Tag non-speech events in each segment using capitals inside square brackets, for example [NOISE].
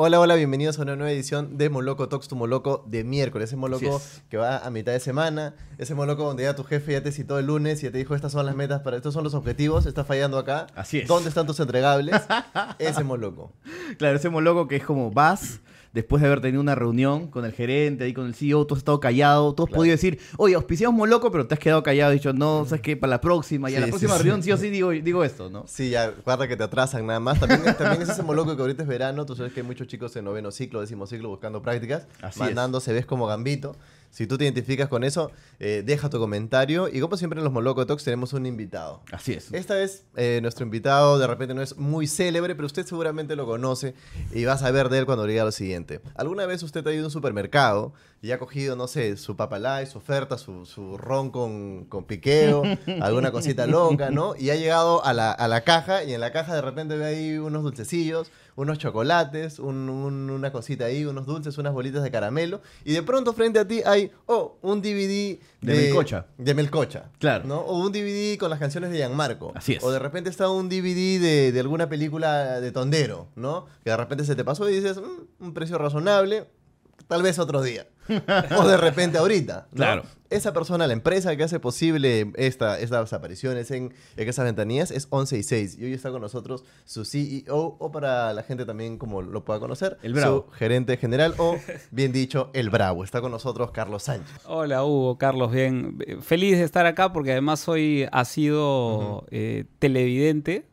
Hola, hola, bienvenidos a una nueva edición de Moloco Talks tu Moloco de miércoles. Ese Moloco que va a mitad de semana. Ese Moloco donde ya tu jefe ya te citó el lunes y ya te dijo estas son las metas, para estos son los objetivos, está fallando acá. Así es. ¿Dónde están tus entregables? [LAUGHS] ese Moloco. Claro, ese Moloco que es como vas después de haber tenido una reunión con el gerente, ahí con el CEO, tú has estado callado, tú has podido decir, oye, auspiciamos Moloco, pero te has quedado callado y dicho, no, ¿sabes qué? Para la próxima, y a la próxima reunión sí. o sí digo, digo esto, ¿no? Sí, ya, guarda que te atrasan nada más. También, también es ese Moloco que ahorita es verano. Tú sabes que hay muchos chicos en noveno ciclo, décimo ciclo buscando prácticas, Así mandando se ves como gambito. Si tú te identificas con eso, eh, deja tu comentario. Y como siempre en los Moloco Talks tenemos un invitado. Así es. Esta vez eh, nuestro invitado de repente no es muy célebre, pero usted seguramente lo conoce y va a saber de él cuando diga lo siguiente. ¿Alguna vez usted ha ido a un supermercado y ha cogido, no sé, su papalay, su oferta, su, su ron con, con piqueo, [LAUGHS] alguna cosita loca, ¿no? Y ha llegado a la, a la caja y en la caja de repente ve ahí unos dulcecillos, unos chocolates, un- un- una cosita ahí, unos dulces, unas bolitas de caramelo y de pronto frente a ti hay, oh, un DVD De Melcocha. De Melcocha. Claro. ¿no? O un DVD con las canciones de Gianmarco. Así es. O de repente está un DVD de, de alguna película de Tondero, ¿no? Que de repente se te pasó y dices, "Mm, un precio razonable, tal vez otro día. [LAUGHS] o de repente ahorita. ¿no? Claro. Esa persona, la empresa que hace posible esta, estas apariciones en, en esas ventanillas es 11 y 6. Y hoy está con nosotros su CEO, o para la gente también como lo pueda conocer, El Bravo. su gerente general, o bien dicho, el Bravo. Está con nosotros Carlos Sánchez. Hola Hugo, Carlos, bien. Feliz de estar acá porque además hoy ha sido eh, televidente,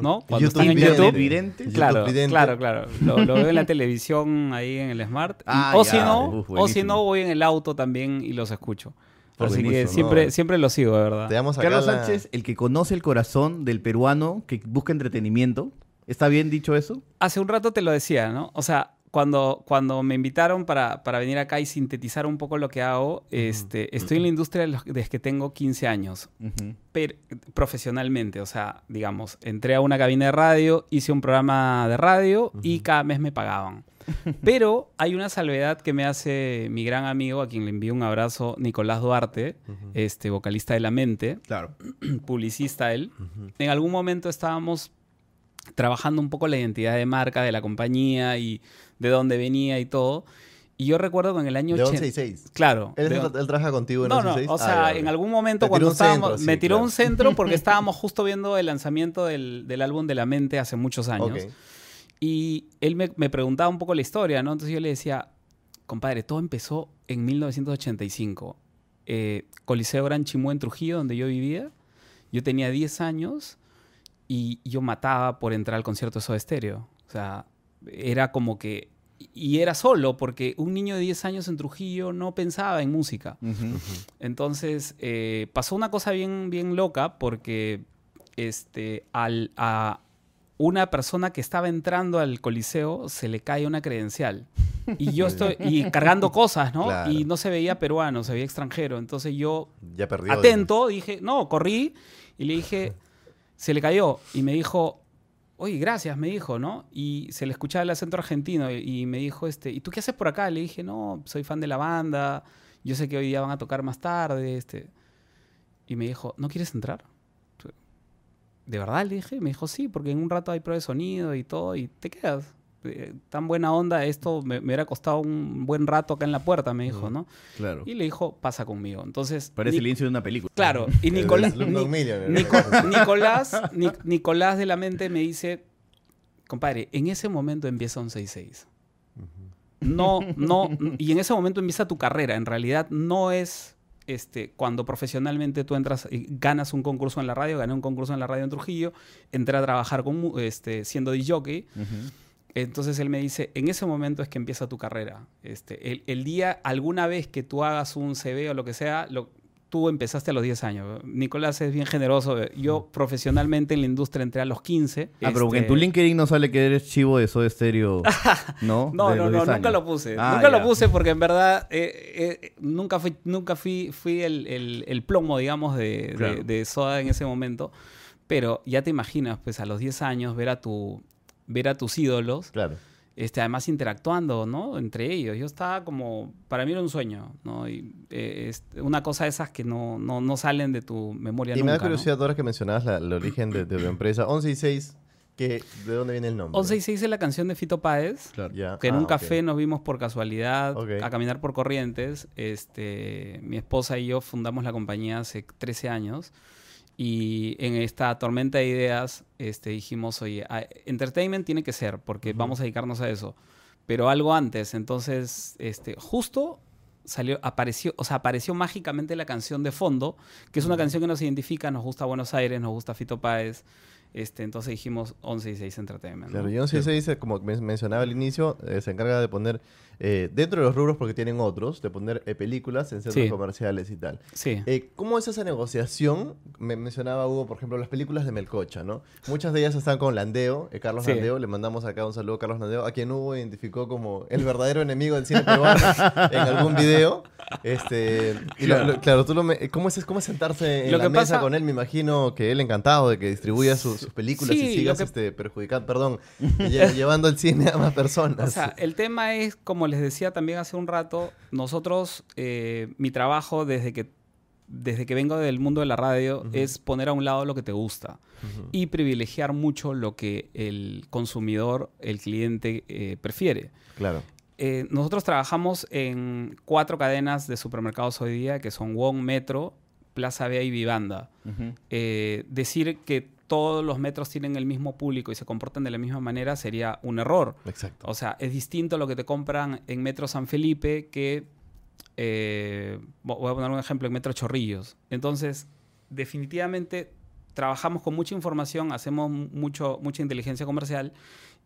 ¿no? Cuando YouTube están en vidente. YouTube. Vidente. YouTube Claro, vidente. claro, claro. Lo, lo veo en la televisión ahí en el Smart. Y- [LAUGHS] Ah, o ya. si no, o si no voy en el auto también y los escucho. Por Así que siempre, ¿no? siempre lo sigo, de verdad. Te damos Carlos la- Sánchez, el que conoce el corazón del peruano que busca entretenimiento. ¿Está bien dicho eso? Hace un rato te lo decía, ¿no? O sea, cuando, cuando me invitaron para, para venir acá y sintetizar un poco lo que hago, este, estoy en la industria desde que tengo 15 años. Ujú. per- profesionalmente, o sea, digamos, entré a una cabina de radio, hice un programa de radio y cada mes me pagaban. [LAUGHS] Pero hay una salvedad que me hace mi gran amigo, a quien le envío un abrazo, Nicolás Duarte, este vocalista de La Mente, Claro. [CLEARS THROAT] publicista él. En algún momento estábamos trabajando un poco la identidad de marca de la compañía y de dónde venía y todo. Y yo recuerdo que en el año De 80 11 y 6. Claro. ¿Él, de- él trabaja contigo en no, 11 y no, 6? o Ah, sea, ya, en algún momento cuando estábamos, centro, sí, me tiró claro. un centro porque [LAUGHS] estábamos justo viendo el lanzamiento del, del álbum de la mente hace muchos años. Ok. Y él me, me preguntaba un poco la historia, ¿no? Entonces yo le decía, compadre, todo empezó en 1985. Eh, Coliseo Gran Chimú en Trujillo, donde yo vivía. Yo tenía 10 años y yo mataba por entrar al concierto de Soda Stereo. O sea, era como que... Y era solo, porque un niño de 10 años en Trujillo no pensaba en música. Entonces, eh, pasó una cosa bien, bien loca porque este, al, a una persona que estaba entrando al coliseo se le cae una credencial. Y yo [LAUGHS] estoy y cargando cosas, ¿no? Claro. Y no se veía peruano, se veía extranjero. Entonces yo, Ya perdió. atento, dije, no, corrí y le dije, [LAUGHS] se le cayó. Y me dijo, oye, gracias, me dijo, ¿no? Y se le escuchaba el acento argentino y, y me dijo, este, ¿y tú qué haces por acá? Le dije, no, soy fan de la banda, yo sé que hoy día van a tocar más tarde, este. Y me dijo, ¿no quieres entrar? ¿De verdad? Le dije, me dijo, sí, porque en un rato hay prueba de sonido y todo, y te quedas. Eh, Tan buena onda, esto me, me hubiera costado un buen rato acá en la puerta, me dijo, ¿no? Claro. Y le dijo, pasa conmigo. Entonces, Parece el inicio de una película. Claro, y [LAUGHS] Nicolás, Ni-. Nico- [LAUGHS] Nicolás, Ni- Nicolás de la mente me dice, compadre, en ese momento empieza un 6-6. No, no, y en ese momento empieza tu carrera. En realidad no es este, cuando profesionalmente tú entras y ganas un concurso en la radio, gané un concurso en la radio en Trujillo, entré a trabajar con, este, siendo DJ. Ujú. Entonces él me dice, en ese momento es que empieza tu carrera. Este, el, el día, alguna vez que tú hagas un CV o lo que sea, lo, tú empezaste a los 10 años. Nicolás es bien generoso. Yo profesionalmente en la industria entré a los 15. Ah, pero Este, en tu LinkedIn no sale que eres chivo de Soda Stereo, [LAUGHS] ¿no? [LAUGHS] No, no, no, 10 nunca lo puse. Ah, nunca lo puse porque en verdad eh, eh, nunca fui, nunca fui, fui el, el- el plomo, digamos, de, de- Claro. de Soda en ese momento. Pero ya te imaginas, pues a los 10 años ver a, tu, ver a tus ídolos Claro. Este, además interactuando, ¿no? Entre ellos. Yo estaba como, para mí era un sueño, ¿no? Y, eh, es una cosa de esas que no, no, no salen de tu memoria Y nunca, me da ¿no? curiosidad ahora que mencionabas la- el origen de, de tu empresa. 11 y 6 ¿Qué- ¿De dónde viene el nombre? 11 y 6 es la canción de Fito Páez. Claro. Ya. Que en Ah, un ok. café nos vimos por casualidad Ok. a caminar por Corrientes. Este, mi esposa y yo fundamos la compañía hace 13 años. Y en esta tormenta de ideas este, dijimos, oye, a- entertainment tiene que ser, porque Ujú. vamos a dedicarnos a eso. Pero algo antes. Entonces, este, justo salió, apareció, o sea, apareció mágicamente la canción de fondo, que es una canción que nos identifica, nos gusta Buenos Aires, nos gusta Fito Páez. Este, entonces dijimos 11 y 6 Entertainment. ¿no? Claro, y 11 y 6, eh, como men- mencionaba al inicio, eh, se encarga de poner, eh, dentro de los rubros, porque tienen otros, de poner eh, películas en centros Sí. comerciales y tal. Sí. Eh, ¿Cómo es esa negociación? Me mencionaba Hugo, por ejemplo, las películas de Melcocha, ¿no? Muchas de ellas están con Landeo, eh, Carlos Sí. Landeo. Le mandamos acá un saludo a Carlos Landeo, a quien Hugo identificó como el verdadero enemigo del cine peruano [LAUGHS] en algún video. Este, y lo- lo- claro, tú lo me- ¿cómo, es, ¿cómo es sentarse en Lo la que mesa pasa- con él? Me imagino que él encantado de que distribuya su- sus películas Sí, y sigas que- este, perjudicando, perdón, [LAUGHS] lle- llevando el cine a más personas. O sea, el tema es, como les decía también hace un rato, nosotros, eh, mi trabajo desde que, desde que vengo del mundo de la radio es poner a un lado lo que te gusta y privilegiar mucho lo que el consumidor, el cliente eh, prefiere. Claro. Eh, nosotros trabajamos en cuatro cadenas de supermercados hoy día, que son Wong, Metro, Plaza Vea y Vivanda. Eh, decir que todos los metros tienen el mismo público y se comportan de la misma manera sería un error. Exacto. O sea, es distinto lo que te compran en Metro San Felipe que, eh, vo- voy a poner un ejemplo, en Metro Chorrillos. Entonces, definitivamente trabajamos con mucha información, hacemos mucho, mucha inteligencia comercial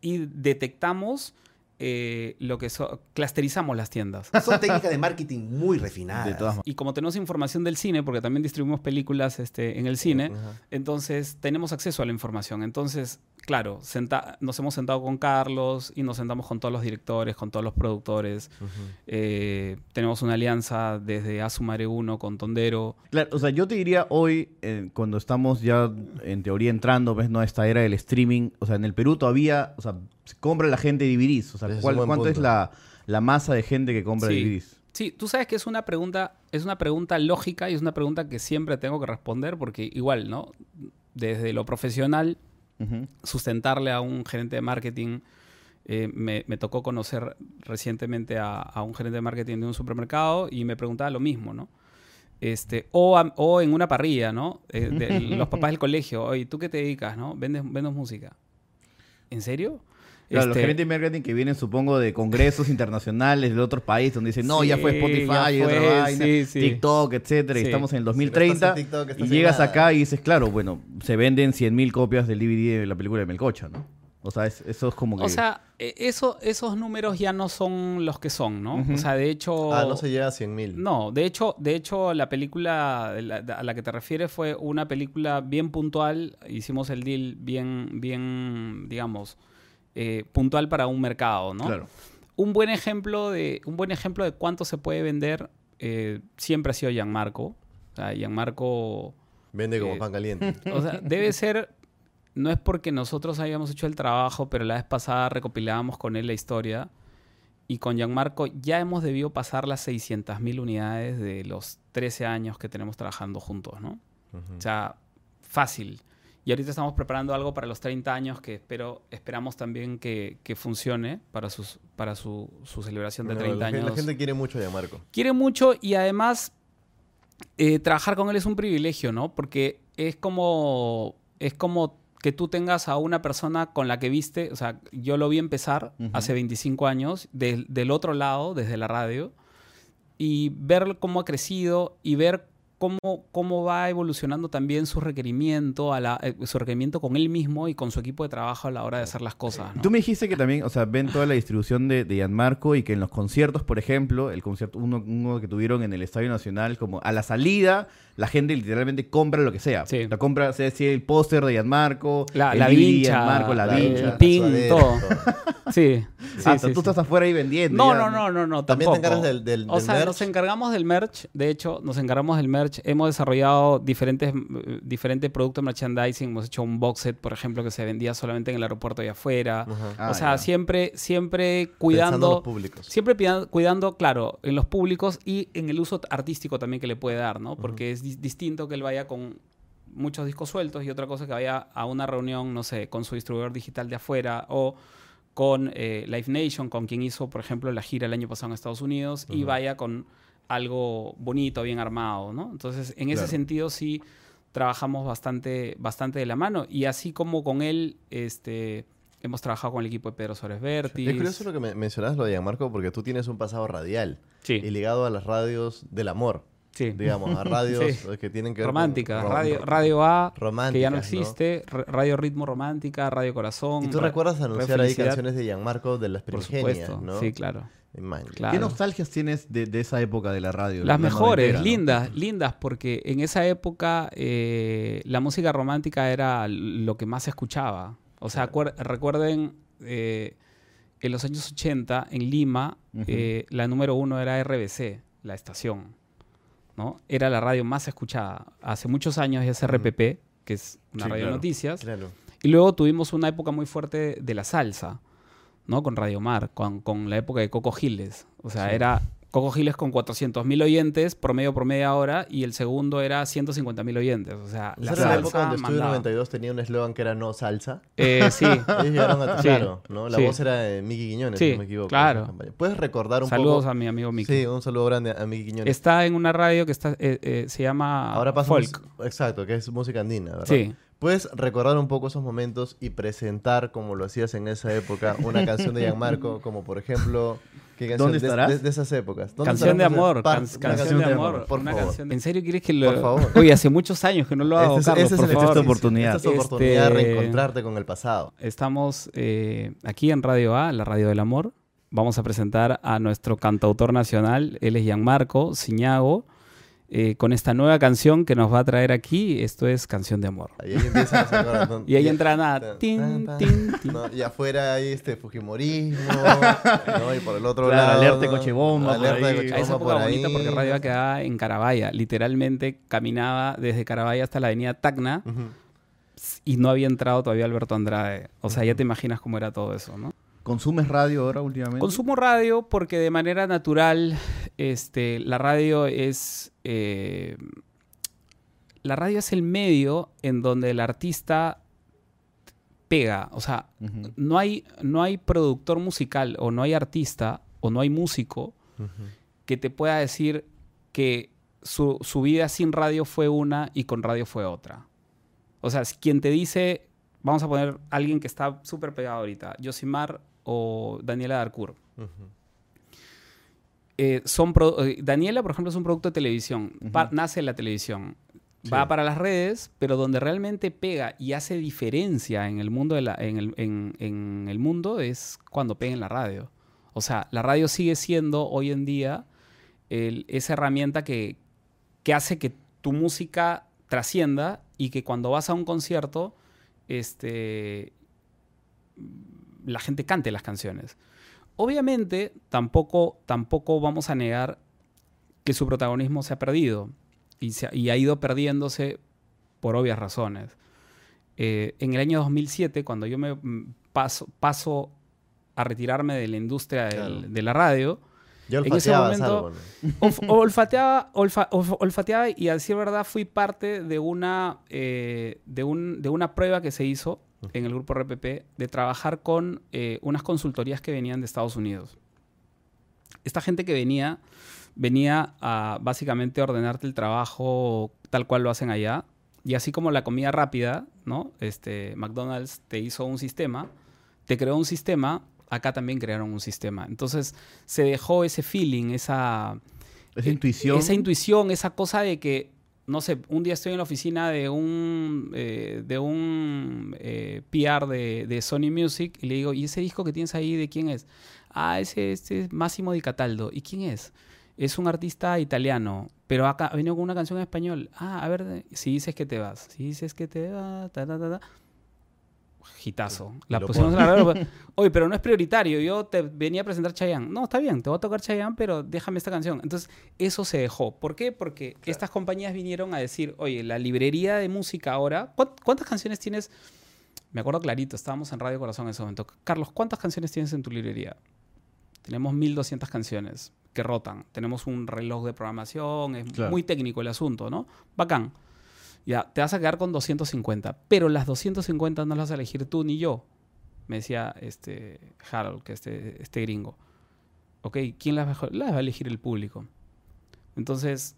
y detectamos eh, lo que so- clusterizamos las tiendas. Son técnicas de marketing muy refinadas. De todas Y como tenemos información del cine, porque también distribuimos películas este, en el cine, entonces tenemos acceso a la información. Entonces, claro, nos hemos sentado con Carlos y nos sentamos con todos los directores, con todos los productores. Eh, tenemos una alianza desde Asumare 1 con Tondero. Claro, o sea, yo te diría hoy, eh, cuando estamos ya en teoría entrando, ves, ¿no? a esta era del streaming, o sea, en el Perú todavía, o sea, se compra la gente DVDs, o sea, es un ¿cuál- buen ¿cuánto es la, la masa de gente que compra Sí. Sí, tú sabes que es una pregunta, es una pregunta lógica y es una pregunta que siempre tengo que responder porque igual, ¿no? Desde lo profesional sustentarle a un gerente de marketing. eh, me, me tocó conocer recientemente a, a un gerente de marketing de un supermercado y me preguntaba lo mismo, ¿no? Este, o, a- o en una parrilla, ¿no? Eh, de [LAUGHS] los papás del colegio. Oye, ¿tú qué te dedicas, no? ¿Vendes, vendes música? ¿En serio? Claro, los Este, gerentes de marketing que vienen, supongo, de congresos internacionales de otros países, donde dicen, no, ya fue Spotify, ya y otra vaina, sí, sí. TikTok, etcétera, y estamos en el Si no 2030, estás en TikTok, estás y llegas nada. acá y dices, claro, bueno, se venden 100.000 copias del DVD de la película de Melcocha, ¿no? O sea, es- eso es como que... O sea, e- eso, esos números ya no son los que son, ¿no? O sea, de hecho... Ah, no se llega a 100 mil. No, de hecho, de hecho la película a la que te refieres fue una película bien puntual. Hicimos el deal bien, bien, digamos, eh, puntual para un mercado, ¿no? Claro. Un buen ejemplo de, un buen ejemplo de cuánto se puede vender eh, siempre ha sido Gianmarco. O sea, Gianmarco, Vende como Eh, pan caliente. [LAUGHS] o sea, debe ser, no es porque nosotros hayamos hecho el trabajo, pero la vez pasada recopilábamos con él la historia. Y con Gianmarco ya hemos debido pasar las 600.000 unidades de los 13 años que tenemos trabajando juntos, ¿no? O sea, fácil. Y ahorita estamos preparando algo para los 30 años que espero, esperamos también que, que funcione para, sus, para su, su celebración de No, 30 la, gente- años. La gente quiere mucho a Marco. Quiere mucho y además eh, trabajar con él es un privilegio, ¿no? Porque es como, es como que tú tengas a una persona con la que viste, o sea, yo lo vi empezar hace 25 años, del- del otro lado, desde la radio, y ver cómo ha crecido y ver cómo, cómo va evolucionando también su requerimiento, a la, eh, su requerimiento con él mismo y con su equipo de trabajo a la hora de hacer las cosas. ¿no? Tú me dijiste que también, o sea, ven toda la distribución de, de Gianmarco y que en los conciertos, por ejemplo, el concierto, uno, uno que tuvieron en el Estadio Nacional, como a la salida, la gente literalmente compra lo que sea. Sí. La compra, sea si el póster de Gianmarco, La, el la vincha, Gianmarco, la, la- vincha. el pin, todo. todo. [LAUGHS] Sí, sí, Hasta sí, tú sí. estás afuera ahí vendiendo. No, ya, no, no, no, no. También te tampoco. encargas del- del- O sea, merch. nos encargamos del merch. De hecho, nos encargamos del merch. Hemos desarrollado diferentes, diferentes productos de merchandising. Hemos hecho un box set, por ejemplo, que se vendía solamente en el aeropuerto y afuera. Ah, o sea, ya. siempre, siempre cuidando. los públicos. Siempre cuidando, claro, en los públicos y en el uso artístico también que le puede dar, ¿no? Porque es dis- distinto que él vaya con muchos discos sueltos y otra cosa que vaya a una reunión, no sé, con su distribuidor digital de afuera o con eh, Live Nation, con quien hizo, por ejemplo, la gira el año pasado en Estados Unidos y vaya con algo bonito, bien armado, ¿no? Entonces, en ese sentido sí trabajamos bastante, bastante de la mano y así como con él, este... Hemos trabajado con el equipo de Pedro Suárez Vértiz. Es curioso lo que me- mencionas lo de Gianmarco porque tú tienes un pasado radial Sí. y ligado a las radios del amor, Sí. digamos, a [LAUGHS] radios Sí. que tienen que ver Romántica, rom- radio, radio A, que ya no existe, Radio Ritmo Romántica, Radio Corazón. Y tú recuerdas anunciar ahí canciones de Gianmarco de las Por primigenias, supuesto, ¿no? sí, claro. ¿Qué nostalgias tienes de, de esa época de la radio? Las la mejores, noventera, ¿no? lindas, lindas, porque en esa época eh, la música romántica era lo que más se escuchaba. O sea, recuerden, eh, en los años 80, en Lima, eh, la número uno era RBC, la estación. ¿No? Era la radio más escuchada. Hace muchos años es RPP, que es una Sí, radio de claro. noticias. Claro. Y luego tuvimos una época muy fuerte de la salsa, ¿no? Con Radio Mar, con, con la época de Coco Giles. O sea, Sí. era Coco Giles con 400.000 oyentes, promedio por media hora, y el segundo era 150.000 oyentes. O sea, la era la época salsa donde Estudio mandaba. 92 tenía un eslogan que era no salsa. Eh, sí. [LAUGHS] Ellos llegaron a Sí. claro, ¿no? La Sí. voz era de Miki Quiñones, Sí, si no me equivoco. claro. ¿Puedes recordar un Saludos poco? a mi amigo Miki. Sí, un saludo grande a Miki Quiñones. Está en una radio que está, eh, eh, se llama Ahora pasa Folk. Exacto, que es música andina, ¿verdad? Sí. ¿Puedes recordar un poco esos momentos y presentar, como lo hacías en esa época, una canción de Gianmarco, como por ejemplo... ¿qué canción ¿Dónde de- estarás? De, de esas épocas. ¿Dónde Canción de amor, can- canción, de amor, por una favor. canción. ¿En serio quieres que lo Por favor. Oye, hace muchos años que no lo hago, Este es- Carlos, por favor. esta oportunidad. Esta es tu oportunidad de Este- reencontrarte con el pasado. Estamos eh, aquí en Radio A, la radio del amor. Vamos a presentar a nuestro cantautor nacional, él es Gianmarco Ciñago, eh, con esta nueva canción que nos va a traer aquí. Esto es Canción de Amor. Ahí. [LAUGHS] Y ahí entra nada. Tin, tin, tin. ¿no? Y afuera hay este Fujimorismo, [LAUGHS] ¿no? Y por el otro Claro, lado... alerta de ¿no? cochebomba por Alerta de ahí. A esa época por bonita ahí. porque Radio A quedaba en Carabaya. Literalmente caminaba desde Carabaya hasta la avenida Tacna y no había entrado todavía Alberto Andrade. O sea, ya te imaginas cómo era todo eso, ¿no? ¿Consumes radio ahora últimamente? Consumo radio porque de manera natural este, la radio es... eh, la radio es el medio en donde el artista pega. O sea, no hay, no hay productor musical o no hay artista o no hay músico que te pueda decir que su, su vida sin radio fue una y con radio fue otra. O sea, quien te dice, vamos a poner a alguien que está súper pegado ahorita, Josimar o Daniela Darcourt. Eh, son eh, Daniela, por ejemplo, es un producto de televisión. Nace en la televisión. Sí. Va para las redes, pero donde realmente pega y hace diferencia en el mundo, de la- en, el, en- en el mundo es cuando pega en la radio. O sea, la radio sigue siendo hoy en día el- esa herramienta que, que hace que tu música trascienda y que cuando vas a un concierto, este, la gente cante las canciones. Obviamente, tampoco, tampoco vamos a negar que su protagonismo se ha perdido y, se ha, y ha ido perdiéndose por obvias razones. Eh, en el año 2007, cuando yo me mm, paso, paso a retirarme de la industria del- Claro. de la radio, En. Olf- [LAUGHS] olfateaba, olfa- olf- olfateaba y a decir verdad fui parte de una, eh, de, un- de una prueba que se hizo en el grupo RPP de trabajar con eh, unas consultorías que venían de Estados Unidos. Esta gente que venía venía a básicamente ordenarte el trabajo tal cual lo hacen allá. Y así como la comida rápida, ¿no? Este, McDonald's te hizo un sistema, te creó un sistema, acá también crearon un sistema. Entonces se dejó ese feeling, esa, Esa eh, intuición. Esa intuición, esa cosa de que, no sé, un día estoy en la oficina de un, eh, de un eh, PR de, de Sony Music y le digo, ¿y ese disco que tienes ahí de quién es? Ah, ese, ese es Máximo Di Cataldo. ¿Y quién es? Es un artista italiano, pero acá ha venido con una canción en español. Ah, a ver, si dices que te vas, si dices que te vas, ta, ta, ta, ta. Gitazo. La lo pusimos en pone. la [LAUGHS] radio. Oye, pero no es prioritario. Yo te venía a presentar Chayanne. No, está bien, te voy a tocar Chayanne, pero déjame esta canción. Entonces, eso se dejó. ¿Por qué? Porque estas compañías vinieron a decir, oye, la librería de música ahora, ¿cuán- ¿cuántas canciones tienes? Me acuerdo clarito, estábamos en Radio Corazón en ese momento. Carlos, ¿cuántas canciones tienes en tu librería? Tenemos 1200 canciones que rotan. Tenemos un reloj de programación, es Claro. muy técnico el asunto, ¿no? Bacán. Ya, te vas a quedar con 250, pero las 250 no las vas a elegir tú ni yo, me decía este Harold, que este, este gringo. Ok, ¿quién las va, a, las va a elegir el público? Entonces,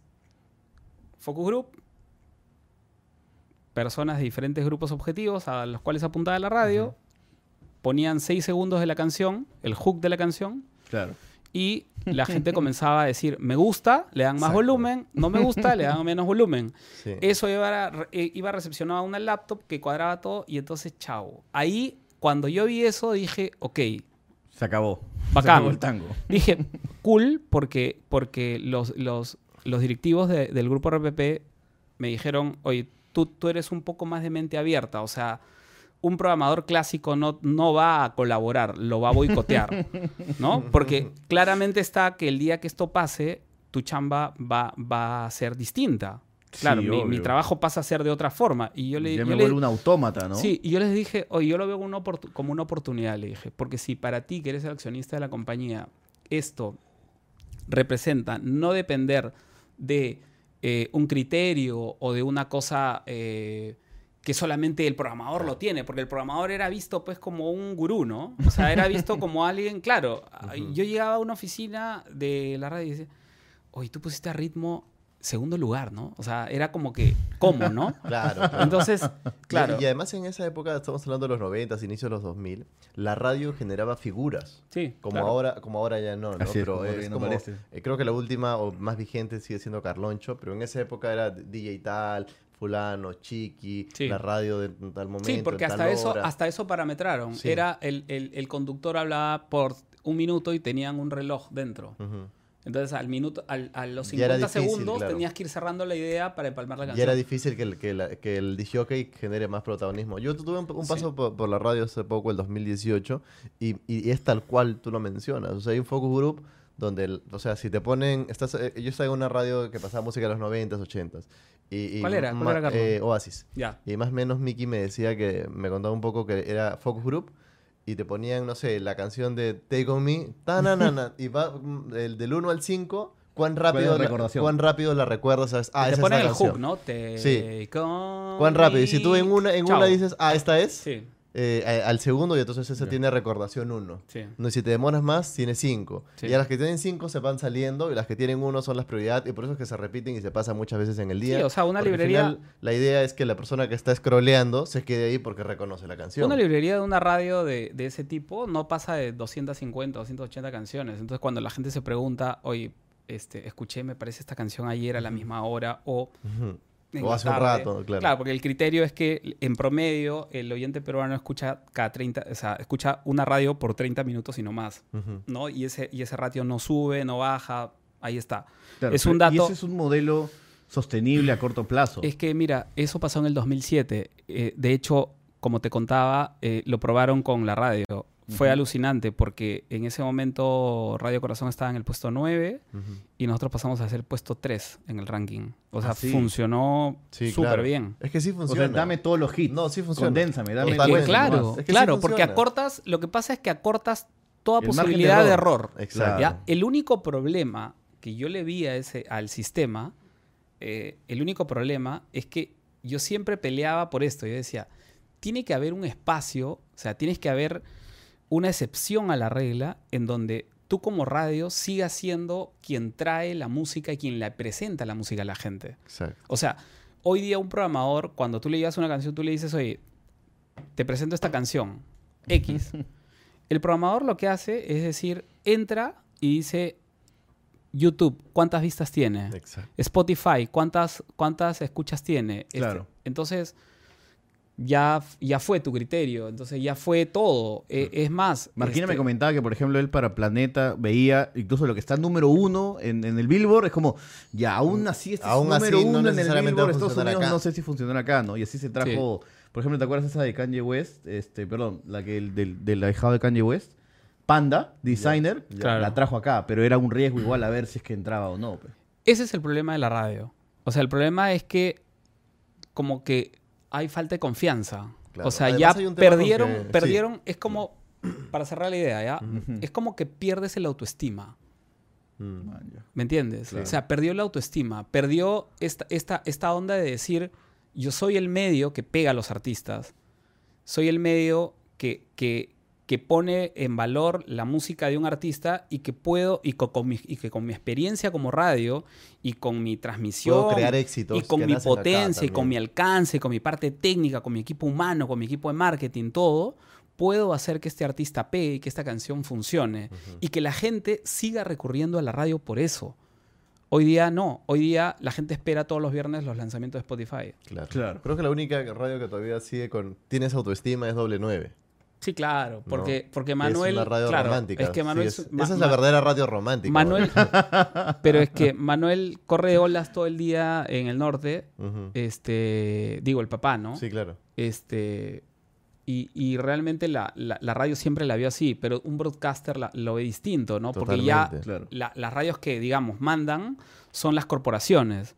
Focus Group, personas de diferentes grupos objetivos a los cuales apuntaba la radio, ponían 6 segundos de la canción, el hook de la canción, Claro. Y la [LAUGHS] gente comenzaba a decir, me gusta, le dan más Exacto. volumen, no me gusta, le dan [LAUGHS] menos volumen. Sí. Eso iba, a- eh, iba recepcionado a una laptop que cuadraba todo y entonces, chao. Ahí, cuando yo vi eso, dije, ok, Se acabó. Se Bacán. acabó el tango. Dije, [LAUGHS] cool, porque, porque los, los, los directivos de- del grupo RPP me dijeron, oye, tú, tú eres un poco más de mente abierta, o sea, un programador clásico no, no va a colaborar, lo va a boicotear, ¿no? Porque claramente está que el día que esto pase, tu chamba va, va a ser distinta. Claro, Sí, mi, trabajo pasa a ser de otra forma. Y yo le, ya me vuelvo un autómata, ¿no? Sí, y yo les dije, oye, yo lo veo una como una oportunidad, le dije, porque si para ti, que eres el accionista de la compañía, esto representa no depender de eh, un criterio o de una cosa eh, que solamente el programador lo tiene, porque el programador era visto pues como un gurú, ¿no? O [LAUGHS] sea, era visto como alguien, claro, yo llegaba a una oficina de la radio y decía, oye, tú pusiste a ritmo segundo lugar, ¿no? O sea, era como que, ¿cómo, no? [LAUGHS] Claro, claro. Entonces, claro. Y, y además en esa época, estamos hablando de los 90, inicios de los 2000, la radio generaba figuras. Sí, Como, claro. ahora, como ahora ya no, ¿no? Así es, pero como es como, eh, creo que la última o más vigente sigue siendo Carloncho, pero en esa época era DJ tal, fulano, chiqui, Sí. la radio de tal momento. Sí, porque hasta eso, hora. hasta eso parametraron. Sí. Era el, el- el conductor hablaba por un minuto y tenían un reloj dentro. Ujú. Entonces, al minuto, al- a los Ya era 50 difícil, segundos claro. tenías que ir cerrando la idea para empalmar la Y canción. era difícil que el, que, la- que el disjockey genere más protagonismo. Yo tuve un, un paso por, por la radio hace poco, el 2018, y, y es tal cual tú lo mencionas. O sea, hay un focus group donde, el- o sea, si te ponen... Estás, eh, yo estaba en una radio que pasaba música de los 90s, 80s. Y, y ¿Cuál era? ¿Cuál era, eh, Oasis. Ya. Y más o menos Mickey me decía que me contaba un poco que era focus group y te ponían, no sé, la canción de Take On Me, tananana, [LAUGHS] y va mm, el del 1 al 5, cuán rápido, la, cuán rápido la recuerdas, ¿sabes? Ah, te esa es ponen la el canción. hook, ¿no? Te Sí. con Cuán rápido. Y si tú en una, en Chao. una dices, ah, esta es, Sí, eh, al segundo, y entonces esa tiene recordación 1. sí. No, si te demoras más, tiene 5. Sí. Y a las que tienen 5 se van saliendo, y las que tienen 1 son las prioridad, y por eso es que se repiten y se pasan muchas veces en el día. Sí, o sea, una Porque al librería- final, la idea es que la persona que está scrolleando se quede ahí porque reconoce la canción. Una librería de una radio de, de ese tipo no pasa de 250 o 280 canciones. Entonces, cuando la gente se pregunta, oye, este, escuché, me parece esta canción ayer a la misma hora o O hace un rato, claro. porque el criterio es que en promedio el oyente peruano escucha cada 30, o sea, escucha una radio por 30 minutos y no más. ¿no? Y ese, y ese ratio no sube, no baja, ahí está. Claro, es un pero- Y dato- ese es un modelo sostenible a corto plazo. Es que, mira, eso pasó en el 2007. Eh, de hecho, como te contaba, eh, lo probaron con la radio. Fue alucinante porque en ese momento Radio Corazón estaba en el puesto 9 Ujú. y nosotros pasamos a ser puesto 3 en el ranking. O sea, Ah, sí. funcionó Sí, súper claro. bien. Es que sí o funciona. sea, dame todos los hits. No, sí funciona. Condénsame, dame Es que, claro, Es que sí claro, porque acortas, lo que pasa es que acortas toda El margen de posibilidad de error. error. Exacto. ¿ya? El único problema que yo le vi a ese, al sistema, eh, el único problema es que yo siempre peleaba por esto. Yo decía, tiene que haber un espacio, o sea, tienes que haber una excepción a la regla en donde tú como radio sigas siendo quien trae la música y quien le presenta la música a la gente. Exacto. O sea, hoy día un programador, cuando tú le llevas una canción, tú le dices, oye, te presento esta canción, X. [LAUGHS] El programador lo que hace es decir, entra y dice, YouTube, ¿cuántas vistas tiene? Exacto. Spotify, ¿cuántas, cuántas escuchas tiene? Este, Claro. entonces, ya, ya fue tu criterio, entonces ya fue todo. Eh, es más... Marquina me este, comentaba que, por ejemplo, él para Planeta veía incluso lo que está número uno en, en el Billboard. Es como, ya, aún así este Aún es número así, no uno en el Billboard de Estados Unidos. acá. No sé si funciona acá, ¿no? Y así se trajo, por ejemplo, ¿te acuerdas esa de Kanye West? Este, perdón, la que el del, del ahijado de Kanye West. Panda, designer, la trajo acá, pero era un riesgo igual a ver si es que entraba o no. pues. Ese es el problema de la radio. O sea, el problema es que como que hay falta de confianza. Claro. O sea, Además, ya perdieron, sí. perdieron, es como, [CLEARS THROAT] para cerrar la idea, ¿ya? Es como que pierdes el autoestima. Mm. ¿Me entiendes? Claro. O sea, perdió la autoestima, perdió esta, esta, esta onda de decir, yo soy el medio que pega a los artistas, soy el medio que, que, que pone en valor la música de un artista y que puedo, y, co- con mi, y que con mi experiencia como radio y con mi transmisión Puedo crear éxitos y con mi potencia y con mi alcance, con mi parte técnica, con mi equipo humano, con mi equipo de marketing, todo, puedo hacer que este artista pegue y que esta canción funcione y que la gente siga recurriendo a la radio por eso. Hoy día no, hoy día la gente espera todos los viernes los lanzamientos de Spotify. Claro. Claro. Creo que la única radio que todavía sigue con. Tienes autoestima es doble nueve. Sí, claro, porque, porque Manuel... es una radio claro, romántica. Es que Manuel... Sí, es- Ma- esa es la Ma- verdadera radio romántica. Manuel... [LAUGHS] pero es que Manuel corre de olas todo el día en el norte. Este... Digo, el papá, ¿no? Sí, claro. Este, y, y realmente la, la- la radio siempre la vio así, pero un broadcaster la- lo ve distinto, ¿no? Porque ya Totalmente. Claro. la- las radios que, digamos, mandan son las corporaciones.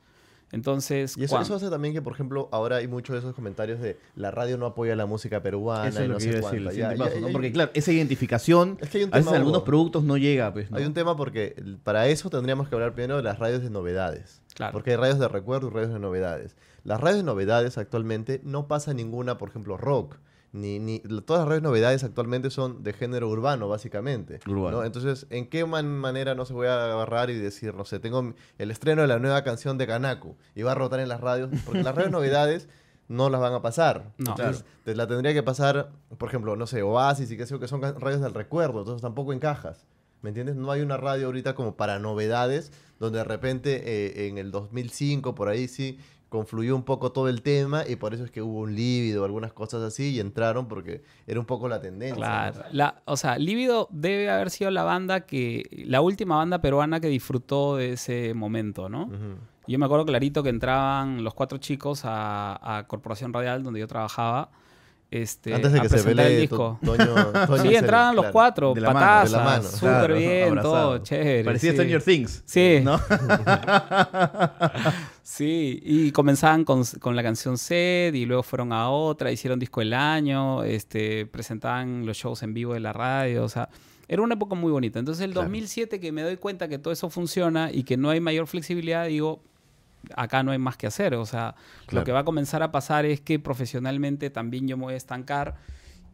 Entonces, Y eso, hace también que, por ejemplo, ahora hay muchos de esos comentarios de la radio no apoya la música peruana Eso y es lo no que sé iba a decir, Porque claro, esa identificación Es que hay un a veces tema, en algunos productos no llega, pues, ¿no? Hay un tema porque el- para eso tendríamos que hablar primero de las radios de novedades. Claro. Porque hay radios de recuerdo y radios de novedades. Las radios de novedades actualmente no pasa ninguna, por ejemplo, rock. Ni, ni, todas las de novedades actualmente son de género urbano, básicamente. Urbano. ¿no? Entonces, ¿en qué man- manera no se voy a agarrar y decir, no sé, tengo el estreno de la nueva canción de Kanaku y va a rotar en las radios? Porque las de [LAUGHS] novedades no las van a pasar. No. Entonces, te la tendría que pasar, por ejemplo, no sé, Oasis y qué sé yo, que son radios del recuerdo, entonces tampoco encajas. ¿Me entiendes? No hay una radio ahorita como para novedades, donde de repente eh, en el 2005, por ahí sí, confluyó un poco todo el tema y por eso es que hubo un lívido, algunas cosas así, y entraron porque era un poco la tendencia. Claro. ¿no? La, o sea, Lívido debe haber sido la banda que. La última banda peruana que disfrutó de ese momento, ¿no? Yo me acuerdo clarito que entraban los cuatro chicos a, a Corporación Radial, donde yo trabajaba. Este, Antes de a que se presentar el pelee disco. Toño, [LAUGHS] Toño Sí, entraban los claro. cuatro, De la mano, patazas, de la mano. súper Claro, bien, abrazado. todo chévere. Parecía sí. Stranger Things. Sí. ¿No? [LAUGHS] Sí, y comenzaban con, con la canción Sed y luego fueron a otra, hicieron disco del año, este, presentaban los shows en vivo de la radio, o sea, era una época muy bonita. Entonces el Claro. 2007 que me doy cuenta que todo eso funciona y que no hay mayor flexibilidad, digo, acá no hay más que hacer, o sea, lo que va a comenzar a pasar es que profesionalmente también yo me voy a estancar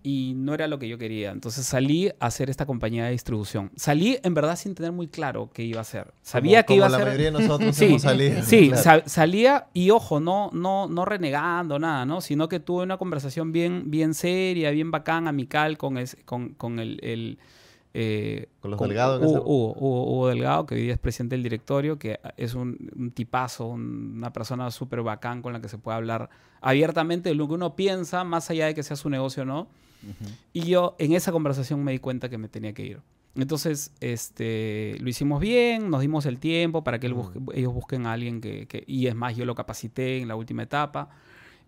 y no era lo que yo quería. Entonces salí a hacer esta compañía de distribución. Salí en verdad sin tener muy claro qué iba a hacer. Sabía Como- que iba a como ser... la mayoría de nosotros Sí, hemos salido. sí, claro. salía y ojo, no, no, no renegando nada, ¿no? Sino que tuve una conversación bien, bien seria, bien bacán, amical con, es- con, con el, el, eh, Con los Delgado en Hugo, Hugo, Hugo- Hugo Delgado, que hoy día es presidente del directorio, que es un, un tipazo, un- una persona súper bacán con la que se puede hablar abiertamente de lo que uno piensa, más allá de que sea su negocio o no. Y yo en esa conversación me di cuenta que me tenía que ir. Entonces, este, lo hicimos bien, nos dimos el tiempo para que él busque- ellos busquen a alguien que, que- Y es más, yo lo capacité en la última etapa.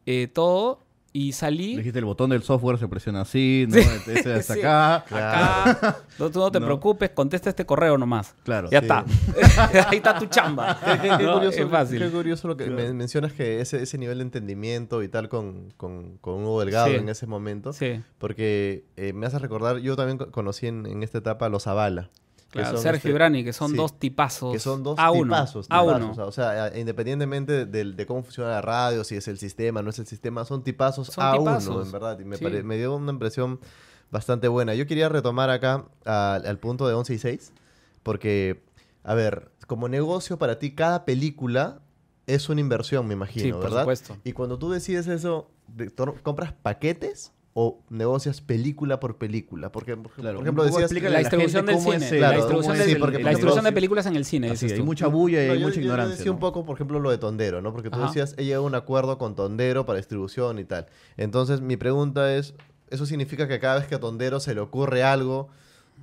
eh, todo. Y salí... Le dijiste el botón del software se presiona así, ¿no? Sí. Ese hasta [LAUGHS] Sí. acá. Acá, no, tú no te No. preocupes, contesta este correo nomás. Claro. Ya Sí. está. [LAUGHS] Ahí está tu chamba. [LAUGHS] Qué, qué ¿no? curioso, es fácil. qué curioso lo que men- mencionas que ese, ese nivel de entendimiento y tal con, con, con Hugo Delgado Sí. en ese momento. Sí, Porque eh, me hace recordar, yo también co- conocí en, en esta etapa a los Zavala. Claro. Sergio este, y Brani, que son sí, dos tipazos. Que son dos A uno. tipazos. A tipazos, uno. O sea, a- independientemente de, de cómo funciona la radio, si es el sistema, no es el sistema, son tipazos Son a uno, en verdad. Y me, Sí. pare- me dio una impresión bastante buena. Yo quería retomar acá al- al punto de 11 y 6, porque, a ver, como negocio para ti, cada película es una inversión, me imagino, Sí, por ¿verdad? supuesto. Y cuando tú decides eso, de- ¿compras paquetes o negocias película por película? Porque, por, Claro, por ejemplo, un decías... La la distribución del cine. es el- la claro, distribución, del- sí, porque, por la distribución de películas en el cine. Así, hay mucha bulla y No, hay yo- mucha yo- yo ignorancia. decía un ¿no? poco, por ejemplo, lo de Tondero, ¿no? Porque tú Ajá. decías, he llegado a un acuerdo con Tondero para distribución y tal. Entonces, mi pregunta es, ¿eso significa que cada vez que a Tondero se le ocurre algo,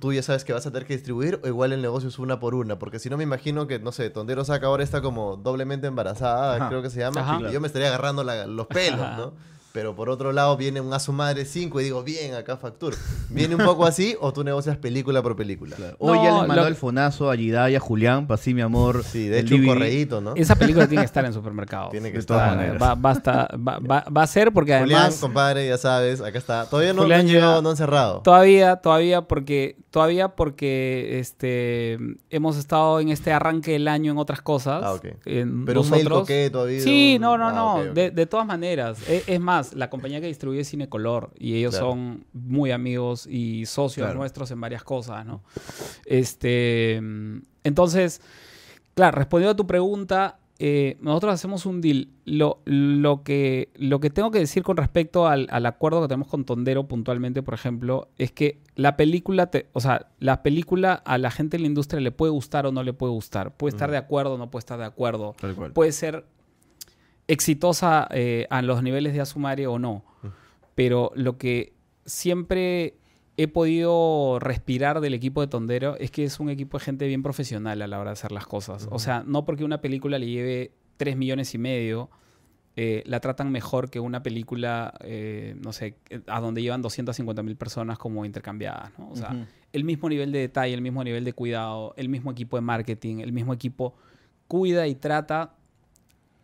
tú ya sabes que vas a tener que distribuir o igual el negocio es una por una? Porque si no, me imagino que, no sé, Tondero saca ahora está como doblemente embarazada, Ajá. creo que se llama, Ajá. y yo me estaría agarrando la- los pelos, ¿no? Pero por otro lado viene un A su madre 5 y digo, bien, acá Factur. ¿Viene un poco así o tú negocias película por película? Hoy No, ya les mandó lo- el fonazo a Gida y a Julián, para así mi amor. Sí, de hecho un correíto, ¿no? Esa película tiene que estar en supermercados. Tiene que De estar. todas Va, maneras. va, va a estar- va- va- va a ser porque Julián, además compadre, ya sabes, acá está. Todavía no, Julián no han llegado, no han cerrado. todavía, todavía porque todavía porque este hemos estado en este arranque del año en otras cosas. Ah, ok. En Pero un mail coqueto ha habido. Sí, no, no, Ah, no. De, de todas maneras. E- Es, más, la compañía que distribuye Cinecolor y ellos Claro. son muy amigos y socios Claro. nuestros en varias cosas, ¿no? Este, entonces, claro, respondiendo a tu pregunta, eh, nosotros hacemos un deal. Lo, lo, que, lo que tengo que decir con respecto al, al acuerdo que tenemos con Tondero puntualmente, por ejemplo, es que la película, te- o sea, la película a la gente de la industria le puede gustar o no le puede gustar. Puede estar de acuerdo o no puede estar de acuerdo Tal cual. puede ser exitosa eh, a los niveles de Asumare o no. Pero lo que siempre he podido respirar del equipo de Tondero es que es un equipo de gente bien profesional a la hora de hacer las cosas. O sea, no porque una película le lleve 3 millones y medio, eh, la tratan mejor que una película, eh, no sé, a donde llevan 250 mil personas como intercambiadas. ¿no? O sea, el mismo nivel de detalle, el mismo nivel de cuidado, el mismo equipo de marketing, el mismo equipo cuida y trata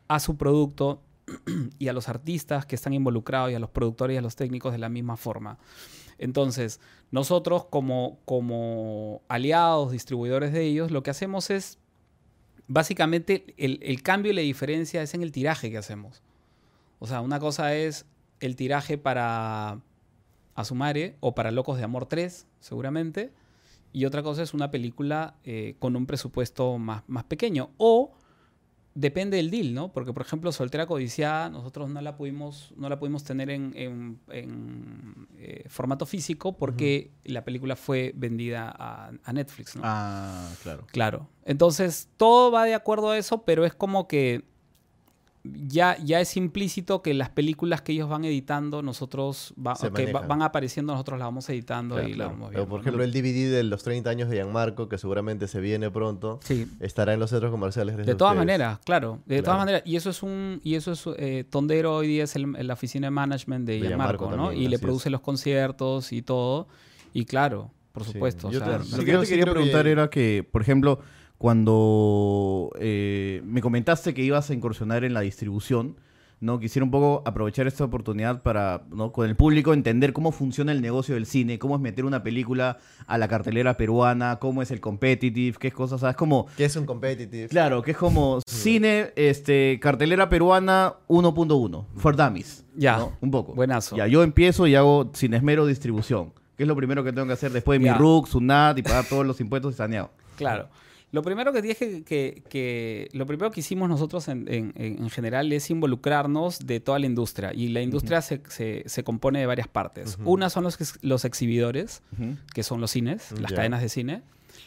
a su producto [CLEARS THROAT] y a los artistas que están involucrados y a los productores y a los técnicos de la misma forma. Entonces, nosotros como, como aliados, distribuidores de ellos, lo que hacemos es, básicamente, el, el cambio y la diferencia es en el tiraje que hacemos. O sea, una cosa es el tiraje para Asumare o para Locos de Amor 3, seguramente. Y otra cosa es una película eh, con un presupuesto más, más pequeño. O depende del deal, ¿no? Porque, por ejemplo, Soltera Codiciada, nosotros no la pudimos, no la pudimos tener en, en- en, eh, formato físico porque la película fue vendida a, a Netflix, ¿no? Ah, claro. Claro. Entonces, todo va de acuerdo a eso, pero es como que ya, ya es implícito que las películas que ellos van editando, nosotros va- que va- van apareciendo, nosotros las vamos editando Claro, y la claro. vamos Pero, viendo. por ejemplo, el DVD de los 30 años de Gianmarco, que seguramente se viene pronto, Sí. estará en los centros comerciales. De todas maneras, claro. De Claro. todas maneras. Y eso es un. Y eso es. eh, Tondero hoy día es el- la oficina de management de De Gianmarco, Gianmarco ¿no? también, y le produce es. los conciertos y todo. Y claro, por Sí. supuesto. o sea, te- Lo que yo te quería que- preguntar era que, por ejemplo, cuando eh, me comentaste que ibas a incursionar en la distribución, ¿no? Quisiera un poco aprovechar esta oportunidad para, ¿no? Con el público entender cómo funciona el negocio del cine, cómo es meter una película a la cartelera peruana, cómo es el competitive, qué cosas, ¿sabes? Como, Que es un competitive. claro, que es como cine, este, cartelera peruana 1.1, for dummies. Ya. ¿no? Un poco. Buenazo. Ya, yo empiezo y hago sin esmero distribución. Que es lo primero que tengo que hacer después de Ya. mi RUC, SUNAT y pagar todos los impuestos y saneado. Claro. Lo primero que tienes que, que- que- lo primero que hicimos nosotros en, en- en general es involucrarnos de toda la industria. Y la industria se, se- se compone de varias partes. Una son los, los exhibidores, que son los cines, las Ya. cadenas de cine.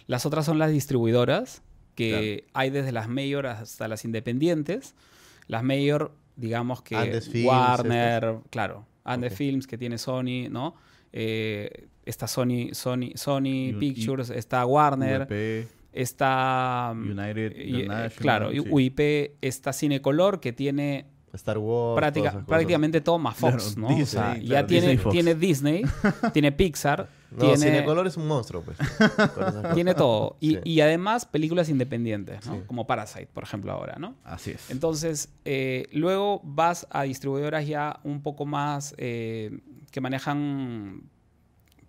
Las otras son las distribuidoras, que hay desde las mayor hasta las independientes. Las mayor, digamos que Andes Films, Warner, claro, Andes Ok. Films que tiene Sony, ¿no? Eh, está Sony, Sony, Sony Y- Pictures, está Warner, está mm, United eh, claro, sí. UIP está Cinecolor que tiene Star Wars. práctica- cosas. prácticamente todo más Fox, Claro, ¿no? Disney, o sea, claro, ya tiene Disney tiene Disney, [LAUGHS] tiene Pixar, No, tiene Cinecolor es un monstruo, pues. [LAUGHS] Tiene todo y, Sí. y además películas independientes, ¿no? Sí. Como Parasite, por ejemplo, ahora, ¿no? Así es. Entonces, eh, luego vas a distribuidoras ya un poco más eh, que manejan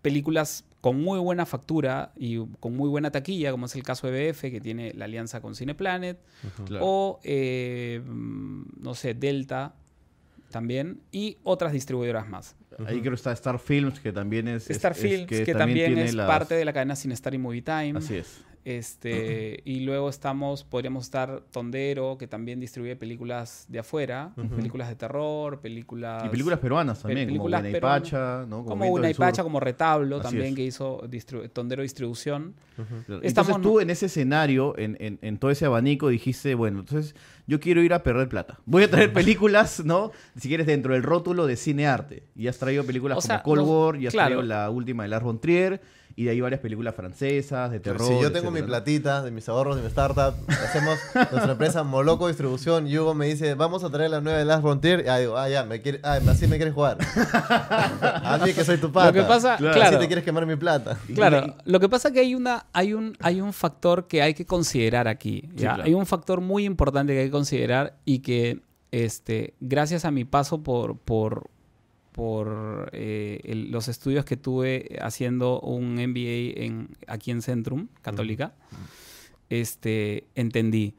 películas con muy buena factura y con muy buena taquilla, como es el caso de BF, que tiene la alianza con Cineplanet, Claro. o, eh, no sé, Delta también, y otras distribuidoras más. Ahí creo que está Star Films, que también es... Star es- Films, que, también, tiene es las- parte de la cadena Cinestar y Movie Time. Así es. Este, y luego estamos, podríamos estar Tondero, que también distribuye películas de afuera, películas de terror, películas... Y películas peruanas también, películas como peruanas. Pacha, ¿no? como Vientos una del y Pacha, Sur. como Retablo Así también, es. que hizo Tondero Distribución. Estamos- Entonces tú en ese escenario, en, en- en todo ese abanico, dijiste, bueno, entonces yo quiero ir a perder plata. Voy a traer [LAUGHS] películas, ¿no? Si quieres, dentro del rótulo de cine arte. Y has traído películas O sea, como Cold War, y has claro. traído la última de Lars von Trier, Y de ahí varias películas francesas, de terror. si yo tengo mi platita de mis ahorros de mi startup, hacemos nuestra empresa Moloco Distribución y Hugo me dice, vamos a traer la nueva de Last Frontier. Y ah, digo, ah, ya, me quiere, ah, así me quieres jugar. [LAUGHS] a mí que soy tu pata. Lo que pasa, Claro. claro, Así te quieres quemar mi plata. Claro, lo que pasa es que hay, una, hay, un, hay un factor que hay que considerar aquí. ¿ya? claro. Hay un factor muy importante que hay que considerar y que este, gracias a mi paso por, por, por eh, el- los estudios que tuve haciendo un MBA en, aquí en Centrum, Católica, este, entendí.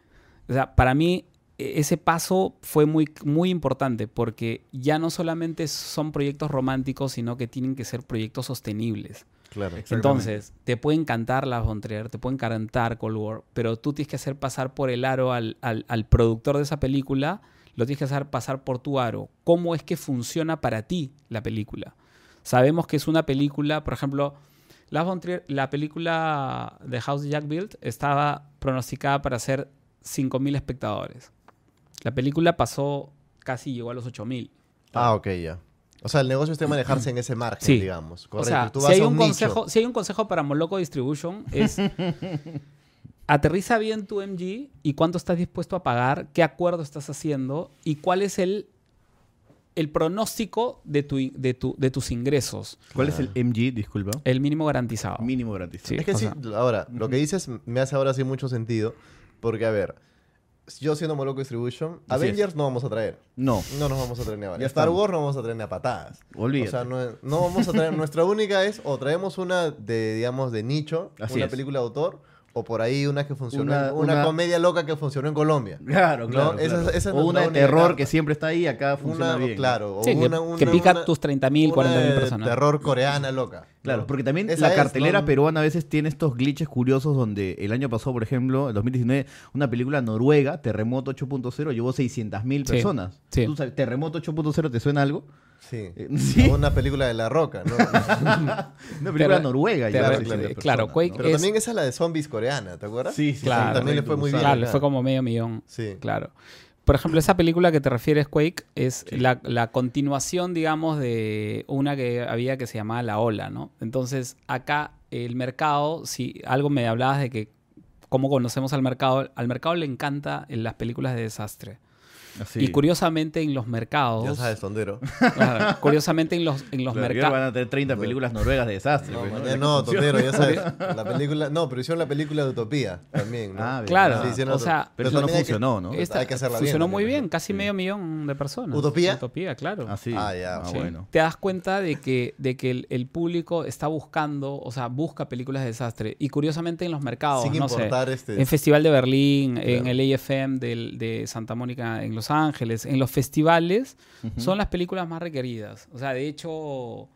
O sea, para mí e- ese paso fue muy, muy importante porque ya no solamente son proyectos románticos, sino que tienen que ser proyectos sostenibles. Claro. Entonces, te puede encantar la Von Trier, te puede encantar Cold War, pero tú tienes que hacer pasar por el aro al, al- al productor de esa película, lo tienes que hacer pasar por tu aro. ¿Cómo es que funciona para ti la película? Sabemos que es una película, por ejemplo, la, película de House Jack Built estaba pronosticada para ser 5.000 espectadores. La película pasó, casi llegó a los 8.000. Ah, ok, ya. O sea, el negocio es de manejarse en ese margen, Sí. digamos. O Correcto. sea, Tú si hay, a un consejo, si hay un consejo para Moloco Distribution es [LAUGHS] aterriza bien tu MG y cuánto estás dispuesto a pagar, qué acuerdo estás haciendo y cuál es el, el pronóstico de, tu, de, tu, de tus ingresos, ¿Cuál es el MG, disculpa? el mínimo garantizado. Mínimo. Sí. Es que sí, sea, ahora, lo que dices me hace ahora sí mucho sentido. Porque, a ver, yo siendo Moloco Distribution, Así Avengers no vamos a traer. No. No nos vamos a traer ni a Ya. Star estamos. Wars no vamos a traer ni a patadas. Olvídate. O sea, no, no vamos a traer. nuestra única es o traemos una de, digamos, de nicho, Así una es. película de autor, o por ahí una que funcionó, Una- en- una, una- comedia loca que funcionó en Colombia. [LAUGHS] Claro, No, claro. esa es- claro. esa es o una de terror carta. que siempre está ahí, acá funciona Una, bien. claro, o Sí, que- una, que pica una- tus 30.000, una 40.000 de personas. Terror coreana loca. Claro, ¿no? porque también Esa la es, cartelera ¿no? peruana a veces tiene estos glitches curiosos donde el año pasado, por ejemplo, en 2019, una película noruega, Terremoto 8.0, llevó 600.000 Sí, personas. sí. ¿Tú sabes, Terremoto 8.0 te suena algo? Sí. Eh, [LAUGHS] ¿sí? Una película de La Roca, ¿no? [LAUGHS] Una película noruega. llevó claro, 600 claro, personas, Quake ¿no? Pero Es- también esa es la de zombies coreana, ¿te acuerdas? Sí, sí, Claro. sí, También le fue muy bien. Claro, le fue como medio millón. Sí. Claro. Por ejemplo, esa película que te refieres, Quake, es la, la continuación, digamos, de una que había que se llamaba La Ola, ¿no? Entonces, acá el mercado, si algo me hablabas de que cómo conocemos al mercado, al mercado le encanta en las películas de desastre. Así. Y curiosamente en los mercados, Ya sabes, tondero. [LAUGHS] claro, curiosamente en los, en los Claro, mercados, van a tener 30 películas noruegas de desastre. No, pues, no, tondero, ya sabes. [LAUGHS] La película, no, pero hicieron la película de Utopía también, ¿no? Ah, Claro, verdad. Sí, hicieron o sea, Pero eso no que- funcionó, ¿no? esta- hay que hacerla bien funcionó muy bien, casi Sí. medio millón de personas. ¿Utopía? Utopía, claro. Así. Ah, ya, Ah, sí. bueno. te das cuenta de que, de que el, el público está buscando, o sea, busca películas de desastre. Y curiosamente en los mercados, Sin no sé, importar este. en Festival de Berlín, en Claro. el AFM del- de Santa Mónica en Los Ángeles, en los festivales, son las películas más requeridas. O sea, de hecho,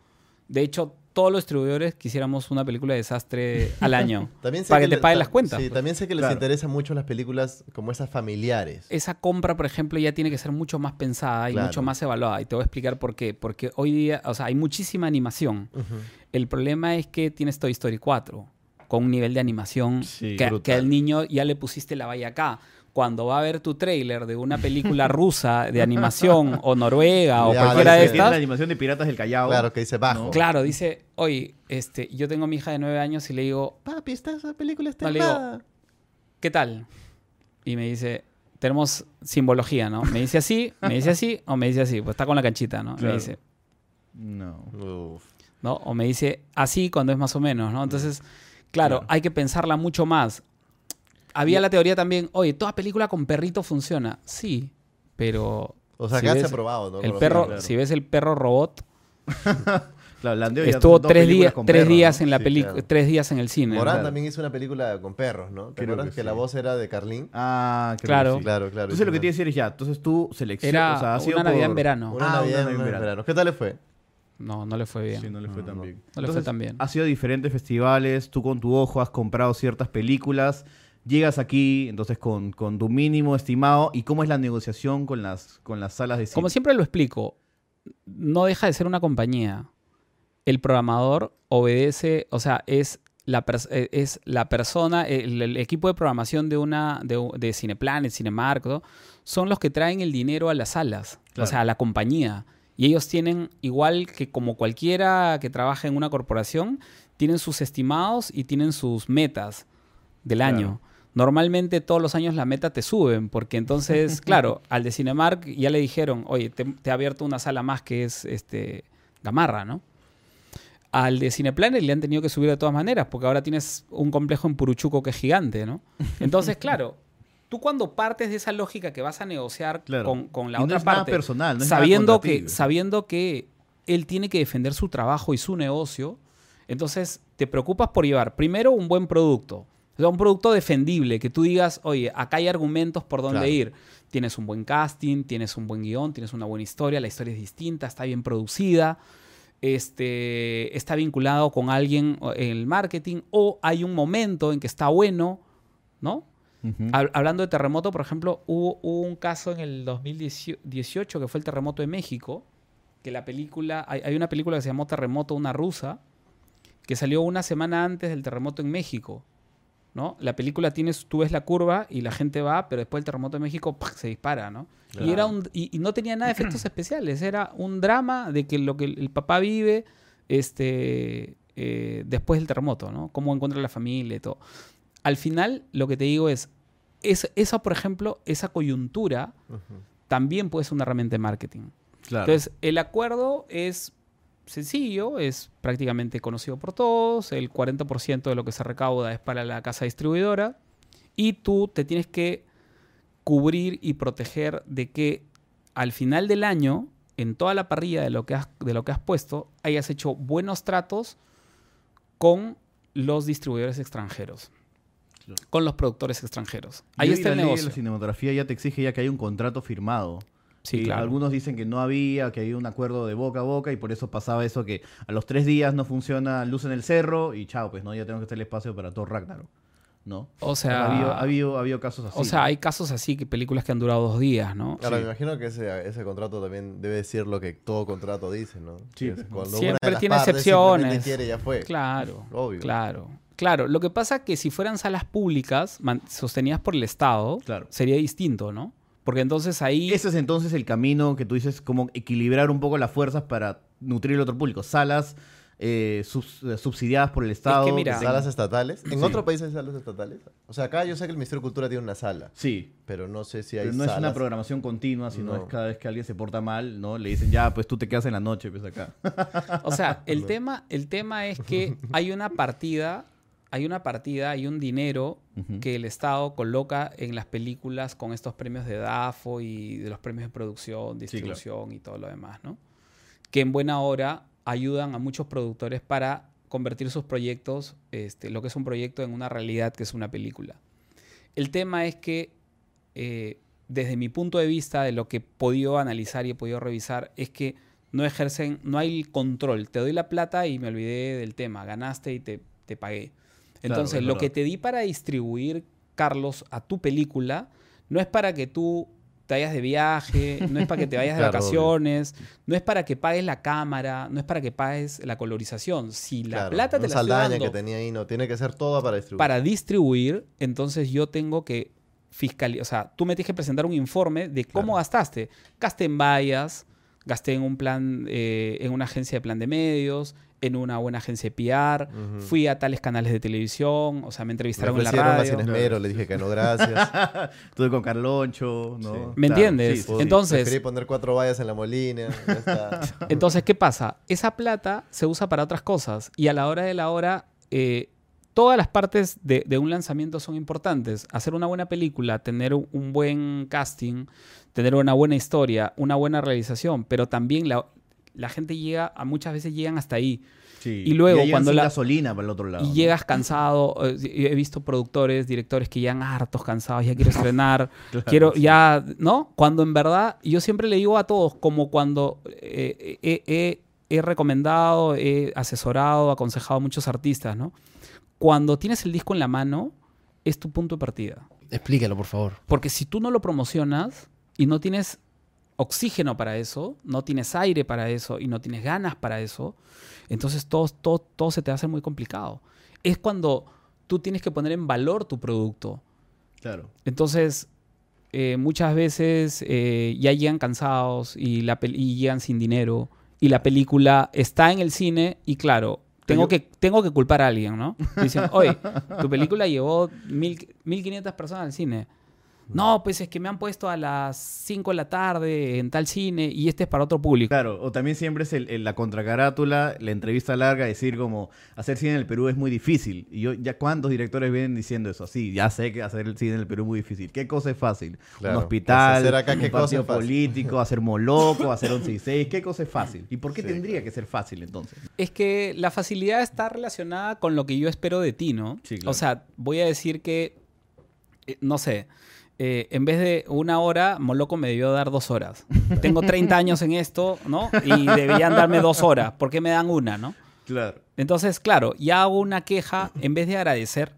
de hecho, todos los distribuidores quisiéramos una película de desastre al año. [LAUGHS] También para que te le- paguen las cuentas, Sí, pues. también sé que les Claro. interesan mucho las películas como esas familiares. esa compra, por ejemplo, ya tiene que ser mucho más pensada y Claro. mucho más evaluada. Y te voy a explicar por qué. Porque hoy día, o sea, hay muchísima animación. El problema es que tienes Toy Story 4 con un nivel de animación Sí, que, que al niño ya le pusiste la valla acá. Cuando va a ver tu trailer de una película rusa de animación o noruega o Ya, cualquiera de dice, la estas, animación de Piratas del Callao. Claro, que dice bajo. No. claro, dice, oye, este, yo tengo a mi hija de nueve años y le digo, Papi, esta esa película está No, le digo, armada. ¿qué tal? Y me dice, tenemos simbología, ¿no? Me dice así, me dice así o me dice así. Pues está con la canchita, ¿no? Me dice, No. Uf. ¿no? O me dice así cuando es más o menos, ¿no? Entonces, claro, Claro. hay que pensarla mucho más. Había la teoría también, oye, toda película con perrito funciona. Sí, pero O sea, Si se ves ha probado, ¿no? el perro, perros. si ves el perro robot, [LAUGHS] Claro, estuvo tres días, con tres perros, días ¿no? en la Sí, película, claro. tres días en el cine. Morán Claro. también hizo una película con perros, ¿no? ¿Te Creo acuerdas que que, la voz era de Carlín? Ah, creo Claro. que sí. Claro, claro. Entonces lo que tienes que decir es ya, entonces tú seleccionas. Era o sea, ha sido una Navidad por- en verano. Una Ah, Navidad una en en verano. verano. ¿Qué tal le fue? No, no le fue bien. Sí, no le fue No, tan no. bien. No le fue Entonces, tan bien. Has sido a diferentes festivales, tú con tu ojo has comprado ciertas películas, llegas aquí, entonces con, con tu mínimo estimado, ¿y cómo es la negociación con las, con las salas de cine? Como siempre lo explico, no deja de ser una compañía. El programador obedece, o sea, es la, eh, es la persona, el, el equipo de programación de una de, de Cineplanet, Cinemark, ¿no? son los que traen el dinero a las salas, Claro. o sea, a la compañía. Y ellos tienen, igual que como cualquiera que trabaja en una corporación, tienen sus estimados y tienen sus metas del Claro. año. Normalmente todos los años la meta te suben, porque entonces, [LAUGHS] claro, al de Cinemark ya le dijeron, oye, te, te ha abierto una sala más que es este Gamarra, ¿no? Al de Cineplanet le han tenido que subir de todas maneras, porque ahora tienes un complejo en Puruchuco que es gigante, ¿no? Entonces, [LAUGHS] claro, tú cuando partes de esa lógica que vas a negociar Claro. con, con la Y no otra es nada parte, personal, no es nada sabiendo, que, sabiendo que él tiene que defender su trabajo y su negocio, entonces te preocupas por llevar primero un buen producto, o sea, un producto defendible, que tú digas, oye, acá hay argumentos por dónde Claro. ir. Tienes un buen casting, tienes un buen guion, tienes una buena historia, la historia es distinta, está bien producida, este, está vinculado con alguien en el marketing, o hay un momento en que está bueno, ¿no? Hablando de terremoto, por ejemplo, hubo, hubo un caso en el 2018 que fue el terremoto de México, que la película, hay, hay una película que se llamó Terremoto, una rusa, que salió una semana antes del terremoto en México. ¿No? La película tienes, tú ves la curva y la gente va, pero después el terremoto de México se dispara, ¿no? Y, era un, y, y no tenía nada de efectos [CLEARS THROAT] especiales, era un drama de que lo que el, el papá vive este, eh, después del terremoto, ¿no? Cómo encuentra la familia y todo. Al final, lo que te digo es, es esa, por ejemplo, esa coyuntura también puede ser una herramienta de marketing. Claro. Entonces, el acuerdo es sencillo, es prácticamente conocido por todos, el 40% de lo que se recauda es para la casa distribuidora y tú te tienes que cubrir y proteger de que al final del año, en toda la parrilla de lo que has, de lo que has puesto, hayas hecho buenos tratos con los distribuidores extranjeros, con los productores extranjeros. Ahí está el negocio. La cinematografía ya te exige ya que hay un contrato firmado. Sí, Y claro. Algunos dicen que no había, que había un acuerdo de boca a boca y por eso pasaba eso que a los tres días no funciona luz en el cerro y chao, pues no, ya tenemos que hacer el espacio para todo Ragnarok. ¿No? O sea, ha, habido, ha, habido, ha habido casos así. O sea, hay casos así que películas que han durado dos días, ¿no? Sí. me imagino que ese, ese contrato también debe decir lo que todo contrato dice, ¿no? Sí, es pues, Siempre una de las tiene excepciones. quiere, ya fue. Claro, Obvio. claro, claro. Lo que pasa es que si fueran salas públicas sostenidas por el Estado, Claro. sería distinto, ¿no? Porque entonces ahí... Ese es entonces el camino que tú dices, como equilibrar un poco las fuerzas para nutrir el otro público. Salas eh, subs- eh, subsidiadas por el Estado. mira, que ¿Salas estatales? ¿En Sí. otro país hay salas estatales? O sea, acá yo sé que el Ministerio de Cultura tiene una sala, Sí, pero no sé si hay pero no es una programación continua, sino No. es cada vez que alguien se porta mal, ¿no? Le dicen, ya, pues tú te quedas en la noche, pues acá. O sea, [LAUGHS] el tema, el tema es que hay una partida, hay una partida, hay un dinero que el Estado coloca en las películas con estos premios de DAFO y de los premios de producción, distribución y todo lo demás, ¿no? Que en buena hora ayudan a muchos productores para convertir sus proyectos, este, lo que es un proyecto, en una realidad que es una película. El tema es que, eh, desde mi punto de vista, de lo que he podido analizar y he podido revisar, es que no ejercen, no hay control. Te doy la plata y me olvidé del tema. Ganaste y te, te pagué. Entonces, es lo que te di para distribuir, Carlos, a tu película, no es para que tú te vayas de viaje, no es para que te vayas de [LAUGHS] Claro, obvio. vacaciones, no es para que pagues la cámara, no es para que pagues la colorización. Si la Claro, plata te una la estoy dando que tenía ahí, no, tiene que ser toda para distribuir. para distribuir, entonces yo tengo que fiscalizar, o sea, tú me tienes que presentar un informe de cómo Claro. gastaste. Gasté en vallas, gasté en un plan, eh, en una agencia de plan de medios, en una buena agencia de PR, Ujú. fui a tales canales de televisión, o sea, me Me entrevistaron en la más radio. sin esmero, le dije que no, gracias. [LAUGHS] Estuve con Carloncho, ¿no? Sí. ¿Me Claro, entiendes? sí, sí, Entonces- Preferí poner cuatro vallas en la molina. ya está. [LAUGHS] Entonces, ¿qué pasa? Esa plata se usa para otras cosas y a la hora de la hora, eh, todas las partes de, de un lanzamiento son importantes. Hacer una buena película, tener un, buen casting, tener una buena historia, una buena realización, pero también la, la gente llega, a muchas veces llegan hasta ahí. Sí. Y luego, cuando la- gasolina para el otro lado. Y ¿no? llegas cansado, eh, he visto productores, directores que llegan hartos, cansados, ya quiero [LAUGHS] estrenar, Claro, quiero sí. ya, ¿no? Cuando en verdad, yo siempre le digo a todos, como cuando eh, eh, eh, he recomendado, he asesorado, aconsejado a muchos artistas, ¿no? Cuando tienes el disco en la mano, es tu punto de partida. Explícalo, por favor. Porque si tú no lo promocionas y no tienes oxígeno para eso, no tienes aire para eso y no tienes ganas para eso, entonces todo, todo, todo se te hace muy complicado. Es cuando tú tienes que poner en valor tu producto. Claro. Entonces, eh, muchas veces eh, ya llegan cansados y, la y llegan sin dinero y la película está en el cine y claro, tengo que, tengo que culpar a alguien, ¿no? Dicen, oye, tu película llevó mil, 1500 personas al cine. No, pues es que me han puesto a las 5 de la tarde en tal cine y este es para otro público. Claro, o también siempre es el- el- la contracarátula, la entrevista larga, decir como hacer cine en el Perú es muy difícil. Y yo, ya cuántos directores vienen diciendo eso. Sí, ya sé que hacer el cine en el Perú es muy difícil. ¿Qué cosa es fácil? Claro, Un hospital, pues hacer acá, un ¿qué cosa partido es fácil? político, hacer Moloco, hacer 11 y 6. ¿Qué cosa es fácil? ¿Y por qué Sí, tendría que ser fácil entonces? Es que la facilidad está relacionada con lo que yo espero de ti, ¿no? Sí, claro. O sea, voy a decir que, eh, no sé, eh, en vez de una hora, Moloco me debió dar dos horas. Tengo 30 años en esto, ¿no? Y debían darme dos horas. ¿Por qué me dan una, no? Claro. Entonces, claro, ya hago una queja, en vez de agradecer,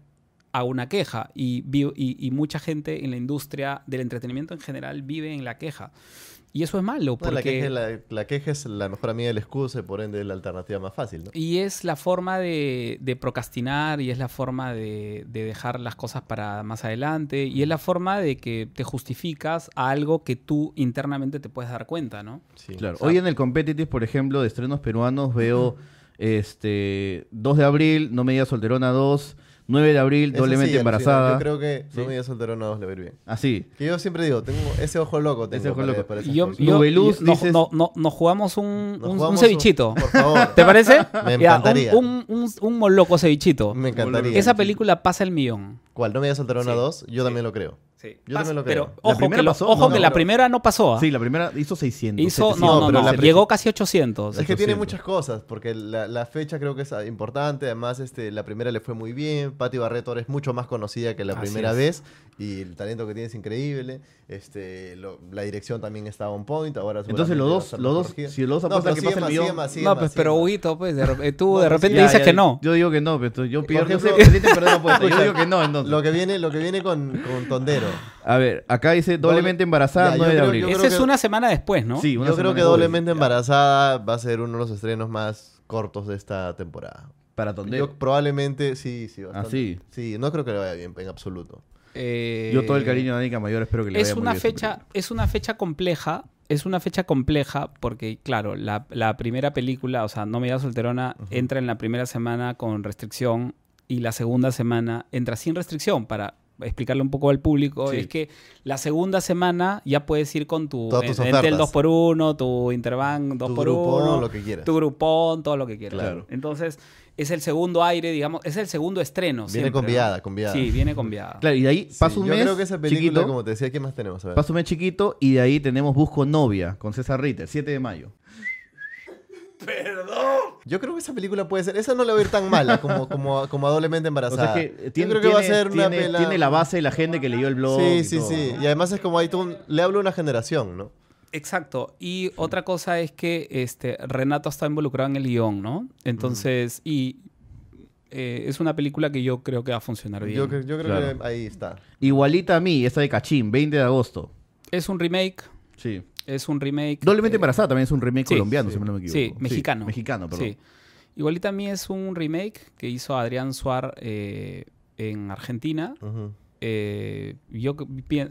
hago una queja. Y, y, y mucha gente en la industria del entretenimiento en general vive en la queja. Y eso es malo, No, porque... la, queja, es la, la queja es la mejor amiga del excusa y por ende es la alternativa más fácil, ¿no? Y es la forma de, de procrastinar y es la forma de, de dejar las cosas para más adelante y es la forma de que te justificas a algo que tú internamente te puedes dar cuenta, ¿no? Sí. Claro. O sea, Hoy en el Competitive, por ejemplo, de estrenos peruanos, veo este 2 de abril, No me digas solterona 2, 9 de abril, doblemente sí, embarazada. Yo creo que Sí. no me digas solterona 2 le va a ir bien. Así. Que yo siempre digo, tengo ese ojo loco. Tengo Ese ojo loco. para yo, yo- Nubeluz, y nos, dices- no- no- nos jugamos un, Nos un- cevichito. Por favor. ¿Te parece? [LAUGHS] Me Ya, encantaría. un, un, un, un moloco cevichito. Me encantaría. Esa película pasa el millón. ¿Cuál? ¿No me digas solterona Sí, 2? Yo sí. también lo creo. Sí. Yo también lo creo. Pero La ojo, que, lo- pasó, ojo no, que la pero- primera no pasó. ¿ah? Sí, la primera hizo 600. Hizo, 700. no, no, pero no, la llegó casi 800. Es que tiene 800. muchas cosas, porque la, la fecha creo que es ah, importante. Además, este, la primera le fue muy bien. Patti Barreto es mucho más conocida que la Así primera es. vez. Y el talento que tiene es increíble. Este, lo- la dirección también está on point. Ahora Entonces los dos, los dos, corregida. si los dos No, apuestan pero que pasa el millón. No, pues, pero. Huguito, pues, de, tú No, de pero repente sí, dices Ya, que no. Yo digo que no, pero yo Por [LAUGHS] yo digo que no, entonces. Lo que viene, lo que viene con, con A ver, acá dice doblemente embarazada, Ya, yo 9 de creo- abril. yo Esa es que- una semana después, ¿no? Sí, una Yo creo semana que después. doblemente embarazada va a ser uno de los estrenos más cortos de esta temporada. Para Tondero. Yo probablemente, sí, sí. Ah, sí. Sí, no creo que le vaya bien en absoluto. Eh, Yo todo el cariño de Anica Mayor espero que le es vaya muy una bien fecha película. es una fecha compleja es una fecha compleja porque claro la, la primera película o sea no me digas solterona entra en la primera semana con restricción y la segunda semana entra sin restricción para explicarle un poco al público Sí. es que la segunda semana ya puedes ir con tu Entel ofertas. 2x1 tu Interbank 2x1 Tu Groupon, lo que quieras. tu grupón todo lo que quieras Claro. entonces es el segundo aire digamos es el segundo estreno Viene siempre, con ¿no? viada, con viada. sí viene con viada Claro, y de ahí Sí, pasa un yo mes creo que esa película, chiquito, como te decía, ¿qué más tenemos? A ver. pasa un mes chiquito y de ahí tenemos Busco Novia con César Ritter, 7 de mayo. [LAUGHS] Yo creo que esa película puede ser. Esa no le va a ir tan mala como, como, como a doblemente O embarazada. sea, es que Yo tiene, creo que va a tiene- ser una tiene- pela- tiene la base de la gente que leyó el blog. Sí, y sí, todo. sí. Y además es como ahí tú un- le hablo a una generación, ¿no? Exacto. Y otra cosa es que este, Renato está involucrado en el guion, ¿no? Entonces, y eh, es una película que yo creo que va a funcionar bien. Yo, cre- yo creo Claro. que ahí está. Igualita a mí, esta de Cachín, 20 de agosto. Es un remake. Sí. Es un remake. Doblemente eh, embarazada también es un remake sí, colombiano, sí. si no me equivoco. Sí, mexicano. mexicano, perdón. Sí. Igualita a mí es un remake que hizo Adrián Suar eh, en Argentina. Eh, yo,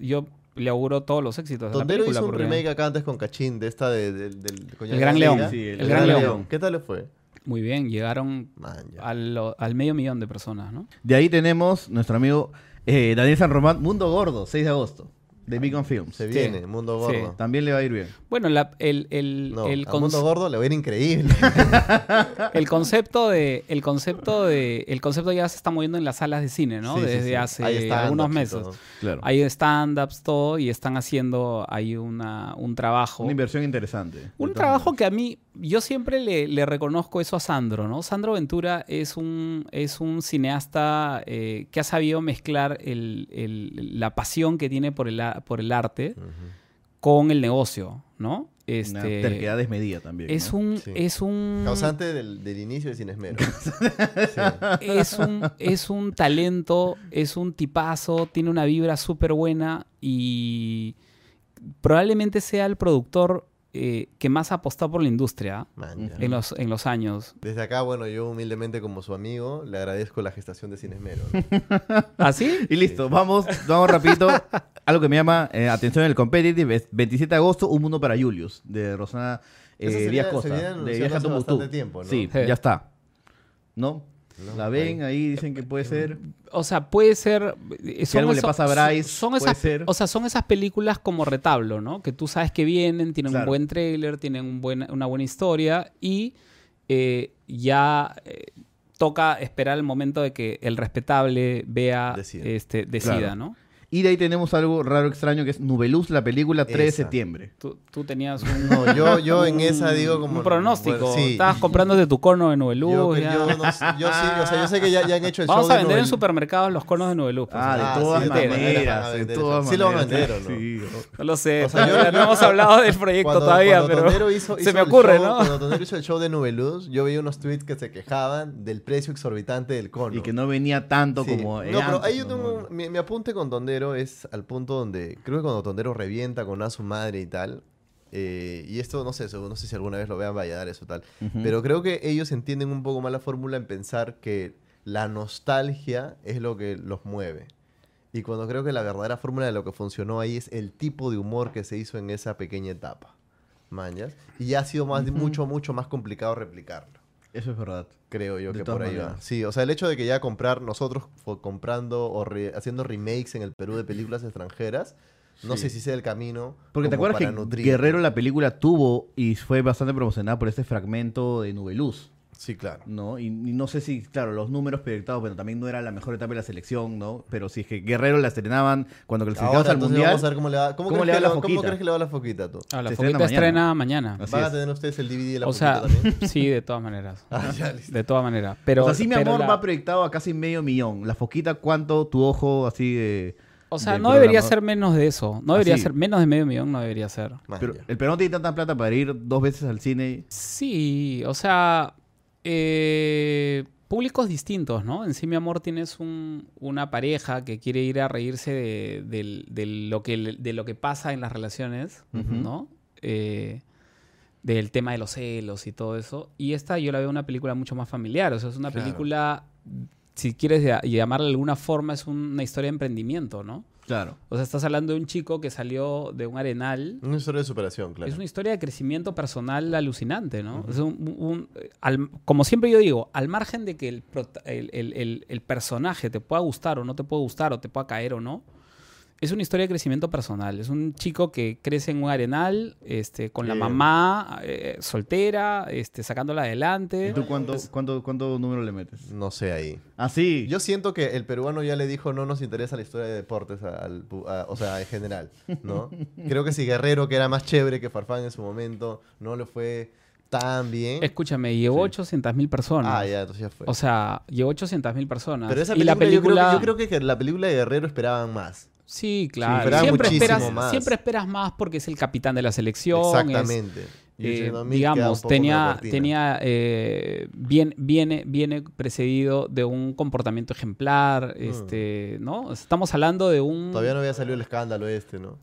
yo le auguro todos los éxitos. de la Tondero película hizo un porque- remake acá antes con Cachín, de esta de, Coñac El Gran de León. Sí, el El Gran León. ¿Qué tal le fue? Muy bien, llegaron Man, al, al medio millón de personas, ¿no? De ahí tenemos nuestro amigo eh, Daniel San Román, Mundo Gordo, 6 de agosto, de Beacon Films. Se viene, Mundo Sí. Gordo. También le va a ir bien. Bueno, la- el, el, No, el a Mundo Gordo le va a ir increíble. [LAUGHS] El concepto de, el concepto de, el concepto ya se está moviendo en las salas de cine, ¿no? Sí, Desde sí. hace algunos meses. Claro. Hay stand-ups, todo, y están haciendo ahí una, un trabajo. Una inversión interesante. Un trabajo que a mí, yo siempre le, le reconozco eso a Sandro, ¿no? Sandro Ventura es un, es un cineasta eh, que ha sabido mezclar el- el- la pasión que tiene por el, por el arte con el negocio, ¿no? Una Este, terquedad desmedida también. es ¿no? un, Sí. es un, Causante del, del inicio de Sin Esmero. [LAUGHS] Sí. es un, es un talento, es un tipazo, tiene una vibra súper buena y probablemente sea el productor eh, que más ha apostado por la industria Man, en los, en los años. Desde acá, bueno, yo humildemente como su amigo le agradezco la gestación de Sin Esmero. ¿no? [LAUGHS] ¿Así? Y listo, vamos, vamos rapidito. Algo que me llama eh, atención en el competitive es 27 de agosto, Un Mundo para Julius, de Rosana eh, Díaz Costa, de Viaje a bastante tiempo, ¿no? Sí, ya está. ¿No? La ven ahí, dicen que puede ser. O sea, puede ser. eh, Si algo le eso- pasa a Bryce, son puede esas, ser. O sea, son esas películas como retablo, ¿no? Que tú sabes que vienen, tienen Claro. un buen tráiler, tienen un buen- una buena historia y eh, ya eh, toca esperar el momento de que el respetable vea, Decida. este, decida, Claro. ¿no? Y de ahí tenemos algo raro, extraño, que es Nubeluz, la película 3 de Esa. septiembre. Tú, tú tenías un, No, yo, yo en esa digo como... un pronóstico. bueno, sí. Estabas comprándote tu cono de Nubeluz. Yo, ya. yo, no sé- yo sí, o sea, yo sé que ya, ya han hecho el Vamos show a de vender en supermercados los conos de Nubeluz. por Ah, de favor. Todas sí, de todas maneras De todas. Sí lo van a maneras. vender, ¿o no? Sí. No lo sé, O sea, todavía yo- no hemos [LAUGHS] hablado del proyecto Cuando- todavía, cuando pero Tonero hizo- se hizo me el ocurre, show- ¿no? Cuando Tonero hizo el show de Nubeluz, yo veía unos tweets que se quejaban del precio exorbitante del cono. Y que no venía tanto Sí. como. No, era pero antes, ahí yo ¿no? tengo un- mi, mi apunte con Tondero es al punto donde creo que cuando Tondero revienta con a su madre y tal. eh, y esto no sé, no sé si alguna vez lo vean Valladares eso tal. Ujú. Pero creo que ellos entienden un poco más la fórmula en pensar que la nostalgia es lo que los mueve. Y cuando creo que la verdadera fórmula de lo que funcionó ahí es el tipo de humor que se hizo en esa pequeña etapa. Mañas. Y ya ha sido más, mucho, mucho más complicado replicarlo. Eso es verdad. Creo yo De que por ahí va. maneras. Sí, o sea, el hecho de que ya comprar, nosotros fue comprando o re- haciendo remakes en el Perú de películas extranjeras, no Sí. sé si sea el camino. Porque te acuerdas que nutrir. Guerrero la película tuvo y fue bastante promocionada por este fragmento de Nubeluz, Sí, claro. ¿no? Y, y no sé si, claro, los números proyectados, pero también no era la mejor etapa de la selección, ¿no? Pero si es que Guerrero la estrenaban cuando clasificamos Ahora al Mundial. vamos a ver cómo le va, cómo ¿cómo crees le va que la le- ¿Cómo foquita? crees que le va la foquita tú? Ah, la Se foquita estrena estrena mañana. Así ¿Van a tener ustedes el DVD de la O foquita sea, también? [LAUGHS] sí, de todas maneras. Ah, ya, listo. De todas maneras. Pero, o sea, sí, mi amor la- va proyectado a casi medio millón. La foquita, ¿cuánto tu ojo así de. O sea, no debería ser menos de eso. No debería Así. ser menos de medio millón, no debería ser. Pero el Perú no tiene tanta plata para ir dos veces al cine. Sí, o sea, eh, públicos distintos, ¿no? En sí, mi amor, tienes un- una pareja que quiere ir a reírse de, de lo, que, le- de lo que pasa en las relaciones. ¿no? Eh, del tema de los celos y todo eso. Y esta yo la veo una película mucho más familiar, o sea, es una Claro. película, si quieres llamarla de alguna forma, es una historia de emprendimiento, ¿no? Claro. O sea, estás hablando de un chico que salió de un arenal Una historia de superación, claro. es una historia de crecimiento personal alucinante, ¿no? Es un- un- al- como siempre yo digo, al margen de que el- el personaje te pueda gustar o no te pueda gustar o te pueda caer o no, es una historia de crecimiento personal. Es un chico que crece en un arenal, este, con la mamá eh, soltera, este, sacándola adelante. ¿Y tú cuánto, cuánto, cuánto número le metes? No sé ahí. Ah, sí. Yo siento que el peruano ya le dijo no nos interesa la historia de deportes, al pu- a- o sea, en general, ¿no? [LAUGHS] Creo que si Guerrero, que era más chévere que Farfán en su momento, no le fue tan bien. Escúchame, llevó Sí. 800 mil personas. Ah, ya, entonces ya fue. O sea, llevó 800 mil personas. Pero esa y la película, película... yo, creo que, yo creo que la película de Guerrero esperaban más. Sí, claro. siempre, esperas, más. siempre esperas más porque es el capitán de la selección. es- Exactamente. Y eh, digamos, tenía, tenía eh, bien, viene, viene precedido de un comportamiento ejemplar, este, ¿no? Estamos hablando de un... Mm. Todavía no había salido el escándalo este, ¿no?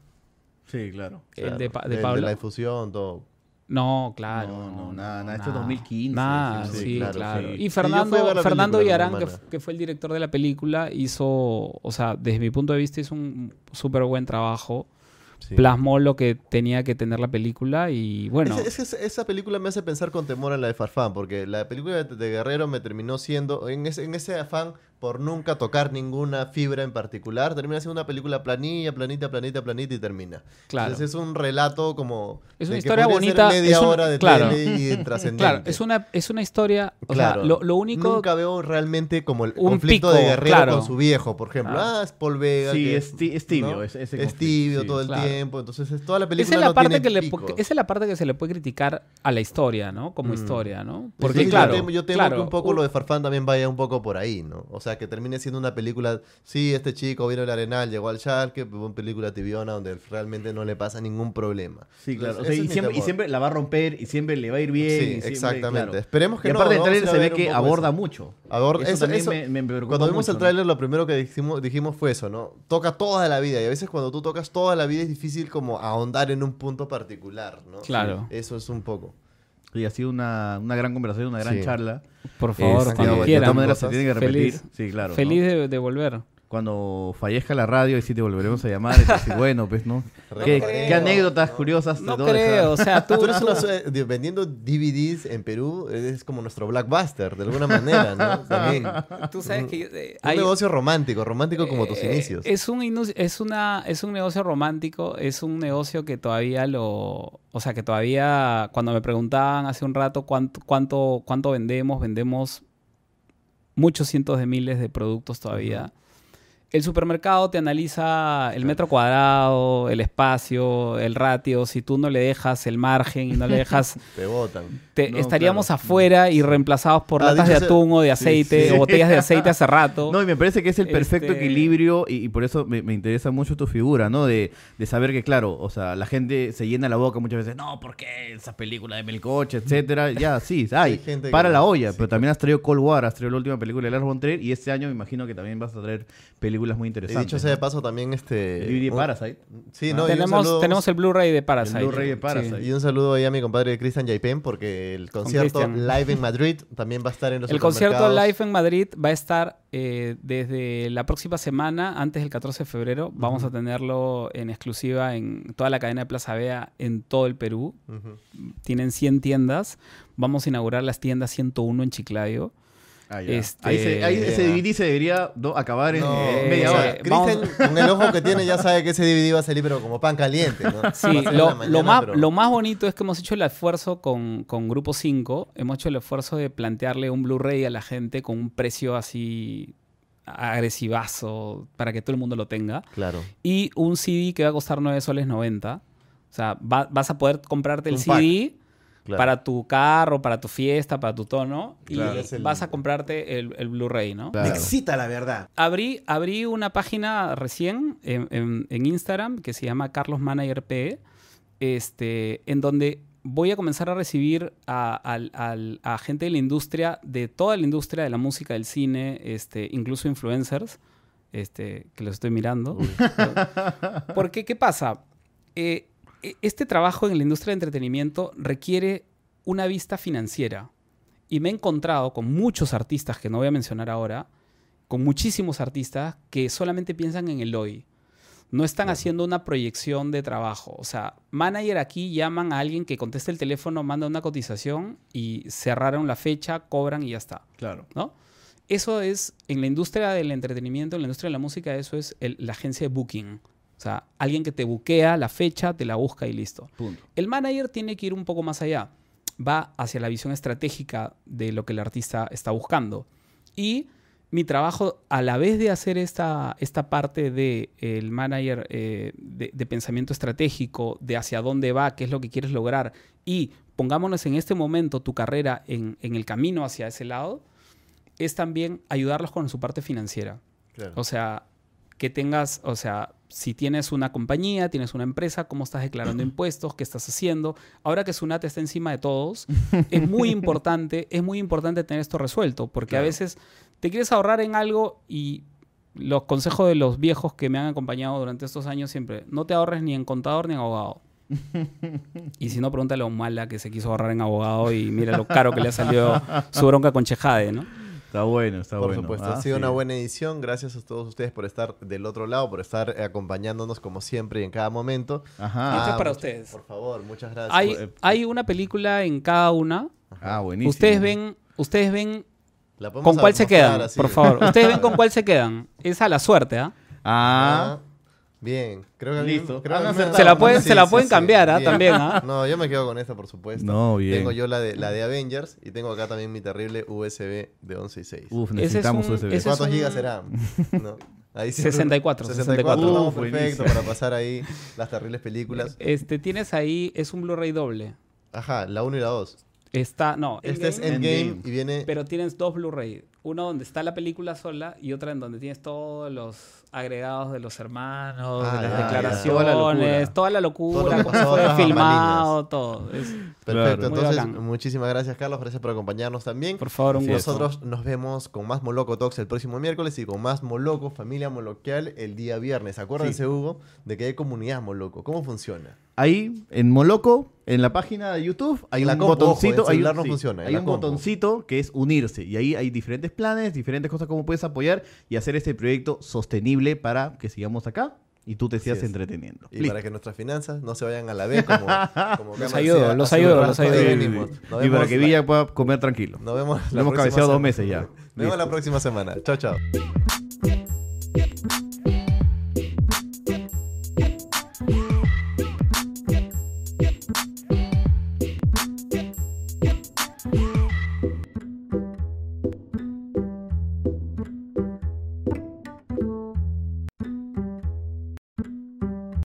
Sí, claro. el de, Pa- de El Pablo. la infusión, todo. No, claro. No, no, nada, nada. Esto es nada. 2015, Nada, sí, claro. claro, sí. Y Fernando, Fernando Villarán, que, fue el director de la película, hizo, o sea, desde mi punto de vista, hizo un súper buen trabajo. Plasmó lo que tenía que tener la película y bueno. Es, es que esa película me hace pensar con temor en la de Farfán, porque la película de, de Guerrero me terminó siendo, en ese, en ese afán por nunca tocar ninguna fibra en particular, termina siendo una película planilla, planita, planita, planita y termina. Claro. Entonces es un relato como... Es de una que historia ser bonita, media es un- hora de claro. tele y [LAUGHS] trascendente. Claro, es una, es una historia. O Claro. sea, lo, lo único. Nunca veo realmente como el Un conflicto pico, de Guerrero claro. con su viejo, por ejemplo. Ah. Ah, es Paul Vega. Sí, que- es, es tibio. ¿no? es, ese Es tibio sí. todo el Claro. tiempo. Entonces es, toda la Esa película es, la no parte tiene que le, esa es la parte que se le puede criticar a la historia, ¿no? Como Mm. historia, ¿no? Porque Porque, claro. yo temo, yo temo claro, que un poco un- lo de Farfán también vaya un poco por ahí, ¿no? O sea, que termine siendo una película, sí, este chico vino al Arenal, llegó al Schalke, pero una película tibiona donde realmente no le pasa ningún problema. Sí, claro. O sea, y, siempre, y siempre la va a romper y siempre le va a ir bien. y Sí, siempre, exactamente. claro. Esperemos que y no. aparte, ¿no? el trailer se ve que aborda eso. mucho. Aborda- Eso eso- me, me preocupa Cuando vimos mucho, el ¿no? tráiler, lo primero que dijimos, dijimos fue eso, ¿no? Toca toda la vida y a veces cuando tú tocas toda la vida es difícil como ahondar en un punto particular, ¿no? Claro. Eso es un poco. Y ha sido una, una gran conversación, una gran Sí. charla. Por favor, Este, cuando de de quieran. todas maneras se cosas. tiene que repetir. Feliz, sí, claro. feliz ¿no? de, de volver. Cuando fallezca la radio y sí te volveremos a llamar y decir, bueno, pues, ¿no? [LAUGHS] ¿Qué, anécdotas no. curiosas te No dejar? creo, o sea, [LAUGHS] tú... Eres una vendiendo DVDs en Perú, es como nuestro blockbuster, de alguna manera, ¿no? [LAUGHS] También. tú sabes que... eh, Un hay- negocio romántico, romántico como tus Eh, inicios. Es un, es, una, es un negocio romántico, es un negocio que todavía lo... O sea, que todavía cuando me preguntaban hace un rato cuánto, cuánto, cuánto vendemos, vendemos muchos cientos de miles de productos todavía. El supermercado te analiza el metro cuadrado, el espacio, el ratio. Si tú no le dejas el margen y no le dejas, [LAUGHS] Te botan. te- No, estaríamos claro. afuera y reemplazados por Ah, latas de atún o de sí, aceite sí. o botellas de aceite hace [LAUGHS] rato. No, y me parece que es el perfecto Este- equilibrio y, y por eso me, me interesa mucho tu figura, ¿no? De, de saber que, claro, o sea, la gente se llena la boca muchas veces, no, ¿por qué esa película de Melcoche, etcétera? Ya, sí, hay, Hay gente para que- la olla, sí, pero también has traído Cold War, has traído la última película de Lars von Trier y este año me imagino que también vas a traer películas muy Y interesantes. dicho sea de paso, también este. El DVD un- Parasite. Sí, no, y un tenemos, saludo- tenemos el Blu-ray de Parasite. El Blu-ray de Parasite. Y un saludo ahí a mi compadre Cristian Yaipen, porque el concierto live en Madrid también va a estar en los El concierto live en Madrid va a estar eh, desde la próxima semana, antes del 14 de febrero. Vamos a tenerlo en exclusiva en toda la cadena de Plaza Vea en todo el Perú. Tienen 100 tiendas. Vamos a inaugurar las tiendas 101 en Chiclayo. Ah, ya. Este- Ahí, se- ahí ese Ya. DVD se debería ¿no? acabar en No, eh, media o sea, hora. Cristian, con el ojo que tiene, ya sabe que ese DVD va a salir, pero como pan caliente, ¿no? Sí, lo, mañana, lo más, pero- lo más bonito es que hemos hecho el esfuerzo con, con Grupo 5. Hemos hecho el esfuerzo de plantearle un Blu-ray a la gente con un precio así agresivazo para que todo el mundo lo tenga. Claro. y un CD que va a costar 9 soles 90. O sea, va- vas a poder comprarte el Un pack. Claro. para tu carro, para tu fiesta, para tu tono, y Claro. Es el- vas a comprarte el, el Blu-ray, ¿no? Me excita la verdad. Abrí, abrí una página recién en, en- en Instagram que se llama Carlos Manager P, este, en donde voy a comenzar a recibir a, al- al- a gente de la industria, de toda la industria de la música, del cine, este, incluso influencers, este, que los estoy mirando. [LAUGHS] Porque, ¿qué pasa? Eh, este trabajo en la industria de entretenimiento requiere una vista financiera. Y me he encontrado con muchos artistas que no voy a mencionar ahora, con muchísimos artistas que solamente piensan en el hoy. No están haciendo una proyección de trabajo. O sea, manager aquí llaman a alguien que contesta el teléfono, manda una cotización y cerraron la fecha, cobran y ya está. Claro. ¿no? Eso es, en la industria del entretenimiento, en la industria de la música, eso es el- la agencia de booking. O sea, alguien que te buquea la fecha, te la busca y listo. Punto. El manager tiene que ir un poco más allá. Va hacia la visión estratégica de lo que el artista está buscando. Y mi trabajo, a la vez de hacer esta, esta parte del el manager eh, de, de pensamiento estratégico, de hacia dónde va, qué es lo que quieres lograr, y pongámonos en este momento tu carrera en, en el camino hacia ese lado, es también ayudarlos con su parte financiera. Claro. O sea, que tengas, o sea, si tienes una compañía, tienes una empresa, cómo estás declarando impuestos, qué estás haciendo. Ahora que Sunat está encima de todos, [LAUGHS] es muy importante, es muy importante tener esto resuelto, porque a veces te quieres ahorrar en algo y los consejos de los viejos que me han acompañado durante estos años siempre, no te ahorres ni en contador ni en abogado. [LAUGHS] Y si no, pregúntale a un mala que se quiso ahorrar en abogado y mira lo caro que le ha salido su bronca con Chejade, ¿no? Está bueno, está Por bueno. supuesto, Ah, ha sido sí. una buena edición. Gracias a todos ustedes por estar del otro lado, por estar acompañándonos como siempre y en cada momento. Ajá. Esto es para much- ustedes. Por favor, muchas gracias. Hay, eh, hay una película en cada una. Ah, buenísimo. Ustedes ven, ustedes ven con cuál se quedan, así. por favor. Ustedes ven con [LAUGHS] cuál se quedan. Es a la suerte, ¿ah? Ah, Ah, bien, creo que Listo. creo que acertado. Se la pueden, sí, se la pueden sí, cambiar, ¿ah? También, ¿ah? No, yo me quedo con esta, por supuesto. No, bien. Tengo yo la de, la de Avengers y tengo acá también mi terrible USB de 11 y 6. uf, Ese es necesitamos un- USB. ese es ¿Cuántos un- gigas serán? [LAUGHS] No. Ahí sí, 64, 64. no, Uf, perfecto buenísimo. para pasar ahí las terribles películas. Este, tienes ahí, es un Blu-ray doble. Ajá, la 1 y la 2. Está, no, Este es Endgame, Endgame Endgame. y viene... pero tienes dos Blu-ray. Uno donde está la película sola y otra en donde tienes todos los agregados de los hermanos, Ah, de las ya, ya. declaraciones, Toda la locura. toda la Todo locura, lo que cómo pasó [LAUGHS] fue filmado, todo. Es- Perfecto. Muy entonces bacán. muchísimas gracias Carlos, gracias por acompañarnos también. por favor, un gusto. Nosotros nos vemos con más Moloco Talks el próximo miércoles y con más Moloco, familia moloquial, el día viernes. Acuérdense, Hugo, de que hay comunidad Moloco. ¿Cómo funciona? Ahí, en Moloco, en la página de YouTube, hay la un botoncito. hay un, no sí, funciona, en hay la un compu. botoncito que es unirse. Y ahí hay diferentes planes, diferentes cosas como puedes apoyar y hacer este proyecto sostenible para que sigamos acá y tú te sigas entreteniendo. Y Listo. para que nuestras finanzas no se vayan a la vez como, como [LAUGHS] Gama ayudo, decía, los ayudo, los ayudo. Nos y para que la- Villa pueda comer tranquilo. Nos vemos Lo hemos cabeceado dos meses ya. Nos vemos la próxima semana. Chao, chao.